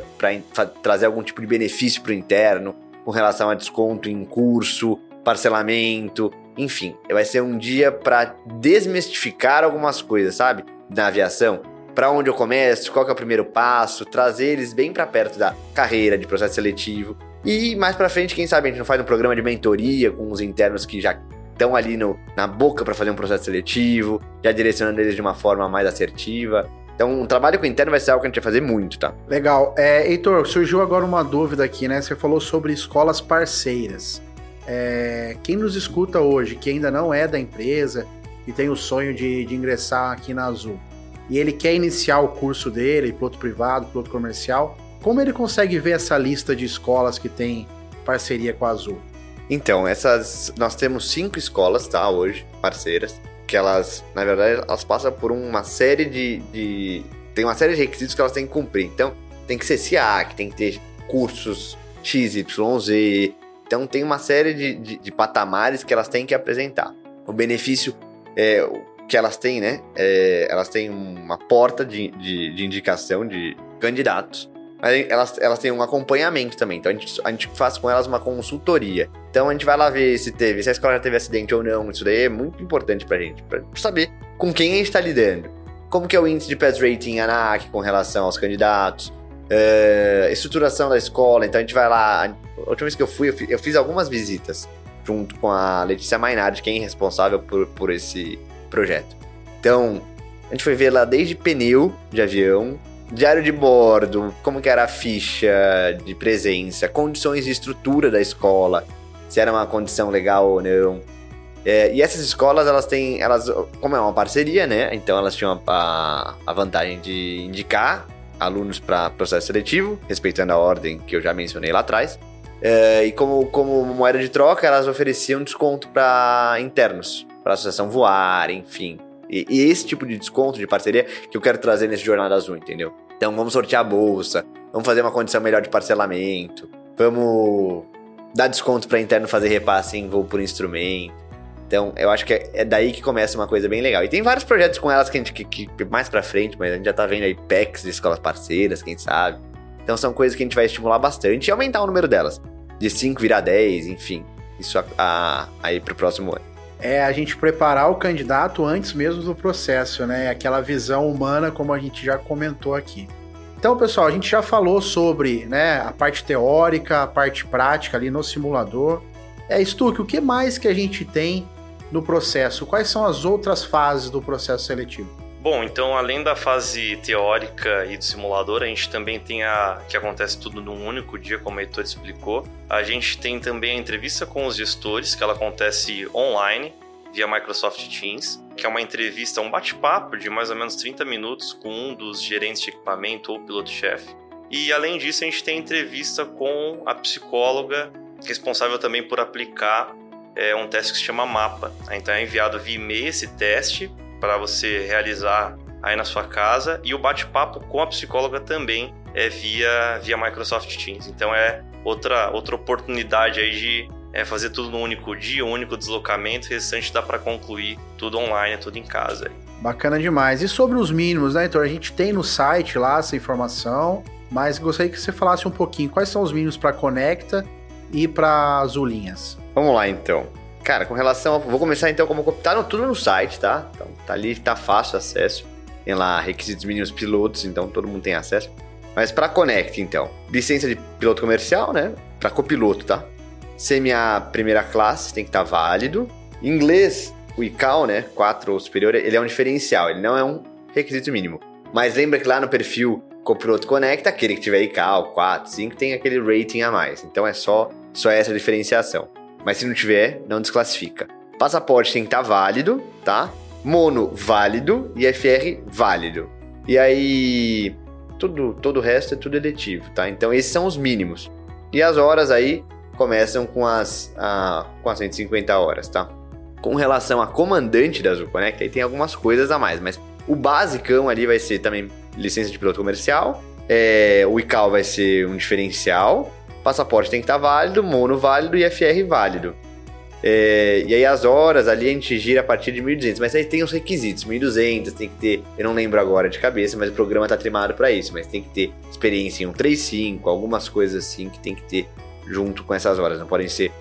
trazer algum tipo de benefício para o interno, com relação a desconto em curso, parcelamento, enfim. Vai ser um dia para desmistificar algumas coisas, sabe? Na aviação. Para onde eu começo, qual é o primeiro passo, trazer eles bem para perto da carreira, de processo seletivo. E mais para frente, quem sabe a gente não faz um programa de mentoria com os internos que já estão ali no, na boca para fazer um processo seletivo, já direcionando eles de uma forma mais assertiva. Então, um trabalho com o interno vai ser algo que a gente vai fazer muito, tá? Legal. É, Heitor, surgiu agora uma dúvida aqui, né? Você falou sobre escolas parceiras. É, quem nos escuta hoje, que ainda não é da empresa e tem o sonho de, de ingressar aqui na Azul, e ele quer iniciar o curso dele, piloto privado, piloto comercial, como ele consegue ver essa lista de escolas que tem parceria com a Azul? Então, essas. Nós temos cinco escolas, tá, hoje, parceiras, que elas, na verdade, elas passam por uma série de. de tem uma série de requisitos que elas têm que cumprir. Então, tem que ser SIAC, tem que ter cursos XYZ. Então, tem uma série de, de, de patamares que elas têm que apresentar. O benefício é, que elas têm, né? É, elas têm uma porta de, de, de indicação de candidatos mas elas, elas têm um acompanhamento também. Então a gente, a gente faz com elas uma consultoria. Então a gente vai lá ver se teve, se a escola já teve acidente ou não. Isso daí é muito importante pra gente, pra saber com quem a gente tá lidando. Como que é o índice de pass rating ANAC com relação aos candidatos. Uh, estruturação da escola. Então a gente vai lá. A última vez que eu fui, eu fiz, eu fiz algumas visitas junto com a Letícia Mainardi, quem é responsável por, por esse projeto. Então, a gente foi ver lá desde pneu de avião, diário de bordo, como que era a ficha de presença, condições de estrutura da escola, se era uma condição legal ou não. É, e essas escolas, elas têm, elas, como é uma parceria, né? Então elas tinham a, a vantagem de indicar alunos para processo seletivo, respeitando a ordem que eu já mencionei lá atrás. É, e como, como moeda de troca, elas ofereciam desconto para internos, para a associação voar, enfim. E, e, esse tipo de desconto, de parceria, que eu quero trazer nesse Jornada Azul, entendeu? Então vamos sortear a bolsa, vamos fazer uma condição melhor de parcelamento, vamos dar desconto para interno fazer repasse em voo por instrumento. Então, eu acho que é, é daí que começa uma coisa bem legal. E tem vários projetos com elas que a gente que, que mais para frente, mas a gente já tá vendo aí PECs de escolas parceiras, quem sabe. Então são coisas que a gente vai estimular bastante e aumentar o número delas. De 5 virar 10, enfim. Isso a, a, aí pro próximo ano é a gente preparar o candidato antes mesmo do processo, né? Aquela visão humana, como a gente já comentou aqui. Então, pessoal, a gente já falou sobre né, a parte teórica, a parte prática ali no simulador. É, Stuck, o que mais que a gente tem no processo? Quais são as outras fases do processo seletivo? Bom, então além da fase teórica e do simulador, a gente também tem a que acontece tudo num único dia, como o Heitor explicou. A gente tem também a entrevista com os gestores, que ela acontece online via Microsoft Teams, que é uma entrevista, um bate-papo de mais ou menos 30 minutos com um dos gerentes de equipamento ou piloto-chefe. E além disso, a gente tem entrevista com a psicóloga responsável também por aplicar é, um teste que se chama MAPA. Então é enviado via e-mail esse teste para você realizar aí na sua casa e o bate-papo com a psicóloga também é via, via Microsoft Teams. Então é outra, outra oportunidade aí de é, fazer tudo num único dia, um único deslocamento, o restante dá para concluir tudo online, tudo em casa. Bacana demais. E sobre os mínimos, né, Heitor? A gente tem no site lá essa informação, mas gostaria que você falasse um pouquinho quais são os mínimos para Conecta e para Azulinhas. Vamos lá então. Cara, com relação. A... Vou começar então como. Tá no, tudo no site, tá? Então tá ali, tá fácil acesso. Tem lá requisitos mínimos pilotos, então todo mundo tem acesso. Mas para Connect, então. Licença de piloto comercial, né? Para copiloto, tá? CMA primeira classe tem que estar tá válido. Inglês, o ICAO, né? 4 ou superior, ele é um diferencial, ele não é um requisito mínimo. Mas lembra que lá no perfil Copiloto Connect, aquele que tiver ICAO 4, 5, tem aquele rating a mais. Então é só, só essa diferenciação. Mas se não tiver, não desclassifica. Passaporte tem que estar tá válido, tá? Mono válido e FR válido. E aí, tudo, todo o resto é tudo eletivo, tá? Então esses são os mínimos. E as horas aí começam com as, a, com as 150 horas, tá? Com relação a comandante da Azul Connect, aí tem algumas coisas a mais, mas o basicão ali vai ser também licença de piloto comercial, é, o ICAO vai ser um diferencial, passaporte tem que estar válido, mono válido e FR válido. É, e aí as horas ali a gente gira a partir de 1.200, mas aí tem os requisitos, 1.200, tem que ter, eu não lembro agora de cabeça, mas o programa tá trimado para isso, mas tem que ter experiência em 135, algumas coisas assim que tem que ter junto com essas horas, não podem ser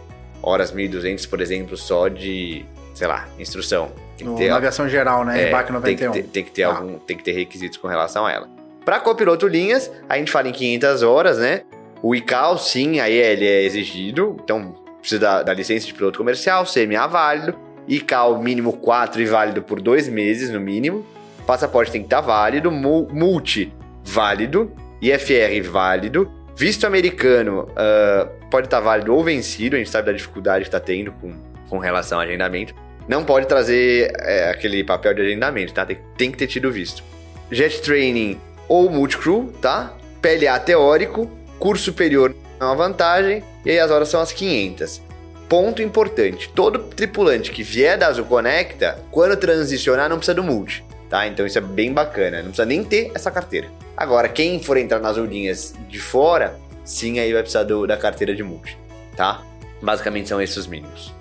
horas 1.200, por exemplo, só de, sei lá, instrução. Tem que ter, na aviação geral, né? É, BAC 91. Tem que ter, tem que ter, ah. algum, tem que ter requisitos com relação a ela. Para copiloto linhas, a gente fala em 500 horas, né? O ICAO, sim, aí ele é exigido, então precisa da, da licença de piloto comercial, CMA válido, ICAO mínimo 4 e válido por dois meses no mínimo, passaporte tem que estar tá válido, multi válido, IFR válido, visto americano uh, pode estar tá válido ou vencido, a gente sabe da dificuldade que está tendo com, com relação ao agendamento, não pode trazer é, aquele papel de agendamento, tá? Tem, tem que ter tido visto. Jet Training ou Multicrew, tá? PLA teórico, curso superior é uma vantagem, e aí as horas são as 500. Ponto importante: todo tripulante que vier da Azul Conecta, quando transicionar, não precisa do multi, tá? Então isso é bem bacana, não precisa nem ter essa carteira. Agora, quem for entrar nas linhas de fora, sim, aí vai precisar do, da carteira de multi, tá? Basicamente são esses os mínimos.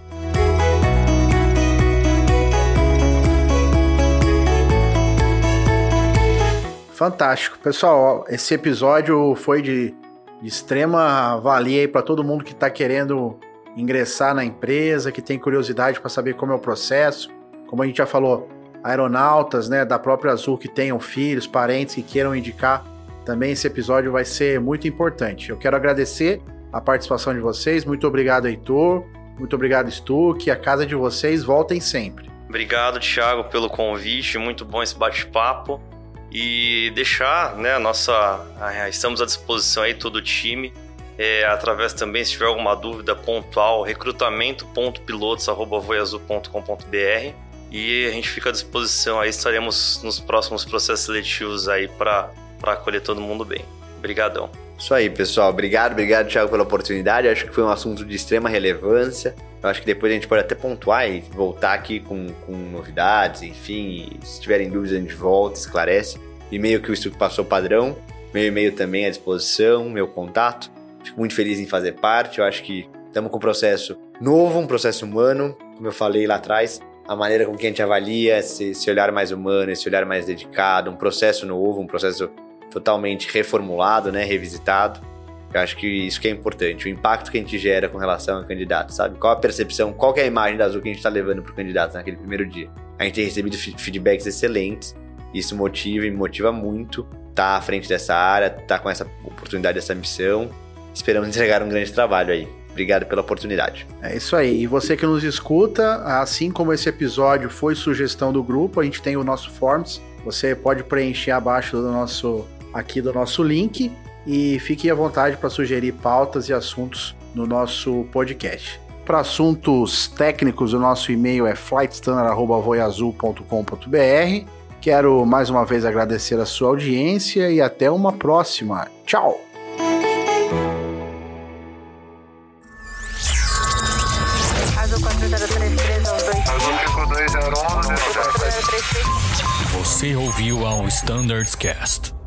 Fantástico. Pessoal, esse episódio foi de de extrema valia aí para todo mundo que está querendo ingressar na empresa, que tem curiosidade para saber como é o processo. Como a gente já falou, aeronautas, né, da própria Azul que tenham filhos, parentes que queiram indicar, também esse episódio vai ser muito importante. Eu quero agradecer a participação de vocês. Muito obrigado, Heitor. Muito obrigado, Stuck. A casa de vocês, voltem sempre. Obrigado, Thiago, pelo convite. Muito bom esse bate-papo e deixar, né, nossa, estamos à disposição aí todo o time, é, através também se tiver alguma dúvida pontual, recrutamento.pilotos@voiazul.com.br e a gente fica à disposição aí, estaremos nos próximos processos seletivos aí para acolher todo mundo bem. Obrigadão. Isso aí, pessoal. Obrigado, obrigado, Thiago, pela oportunidade. acho que foi um assunto de extrema relevância. Eu acho que depois a gente pode até pontuar e voltar aqui com, com novidades, enfim. se tiverem dúvidas, a gente volta, esclarece. E-mail que o Estuque passou padrão. Meu e-mail também à disposição, meu contato. Fico muito feliz em fazer parte. Eu acho que estamos com um processo novo, um processo humano. Como eu falei lá atrás, a maneira com que a gente avalia esse, esse olhar mais humano, esse olhar mais dedicado, um processo novo, um processo totalmente reformulado, né, revisitado. Eu acho que isso que é importante, o impacto que a gente gera com relação ao candidato, sabe? Qual a percepção, qual é a imagem da Azul que a gente está levando para o candidato naquele primeiro dia. A gente tem recebido feedbacks excelentes, isso motiva e me motiva muito estar tá à frente dessa área, estar tá com essa oportunidade, essa missão. Esperamos entregar um grande trabalho aí. Obrigado pela oportunidade. É isso aí. E você que nos escuta, assim como esse episódio foi sugestão do grupo, a gente tem o nosso Forms. Você pode preencher abaixo do nosso aqui do nosso link e fique à vontade para sugerir pautas e assuntos no nosso podcast. Para assuntos técnicos, o nosso e-mail é flightstandard.voiazul.com.br. Quero mais uma vez agradecer a sua audiência e até uma próxima. Tchau! Você ouviu ao Standards Cast.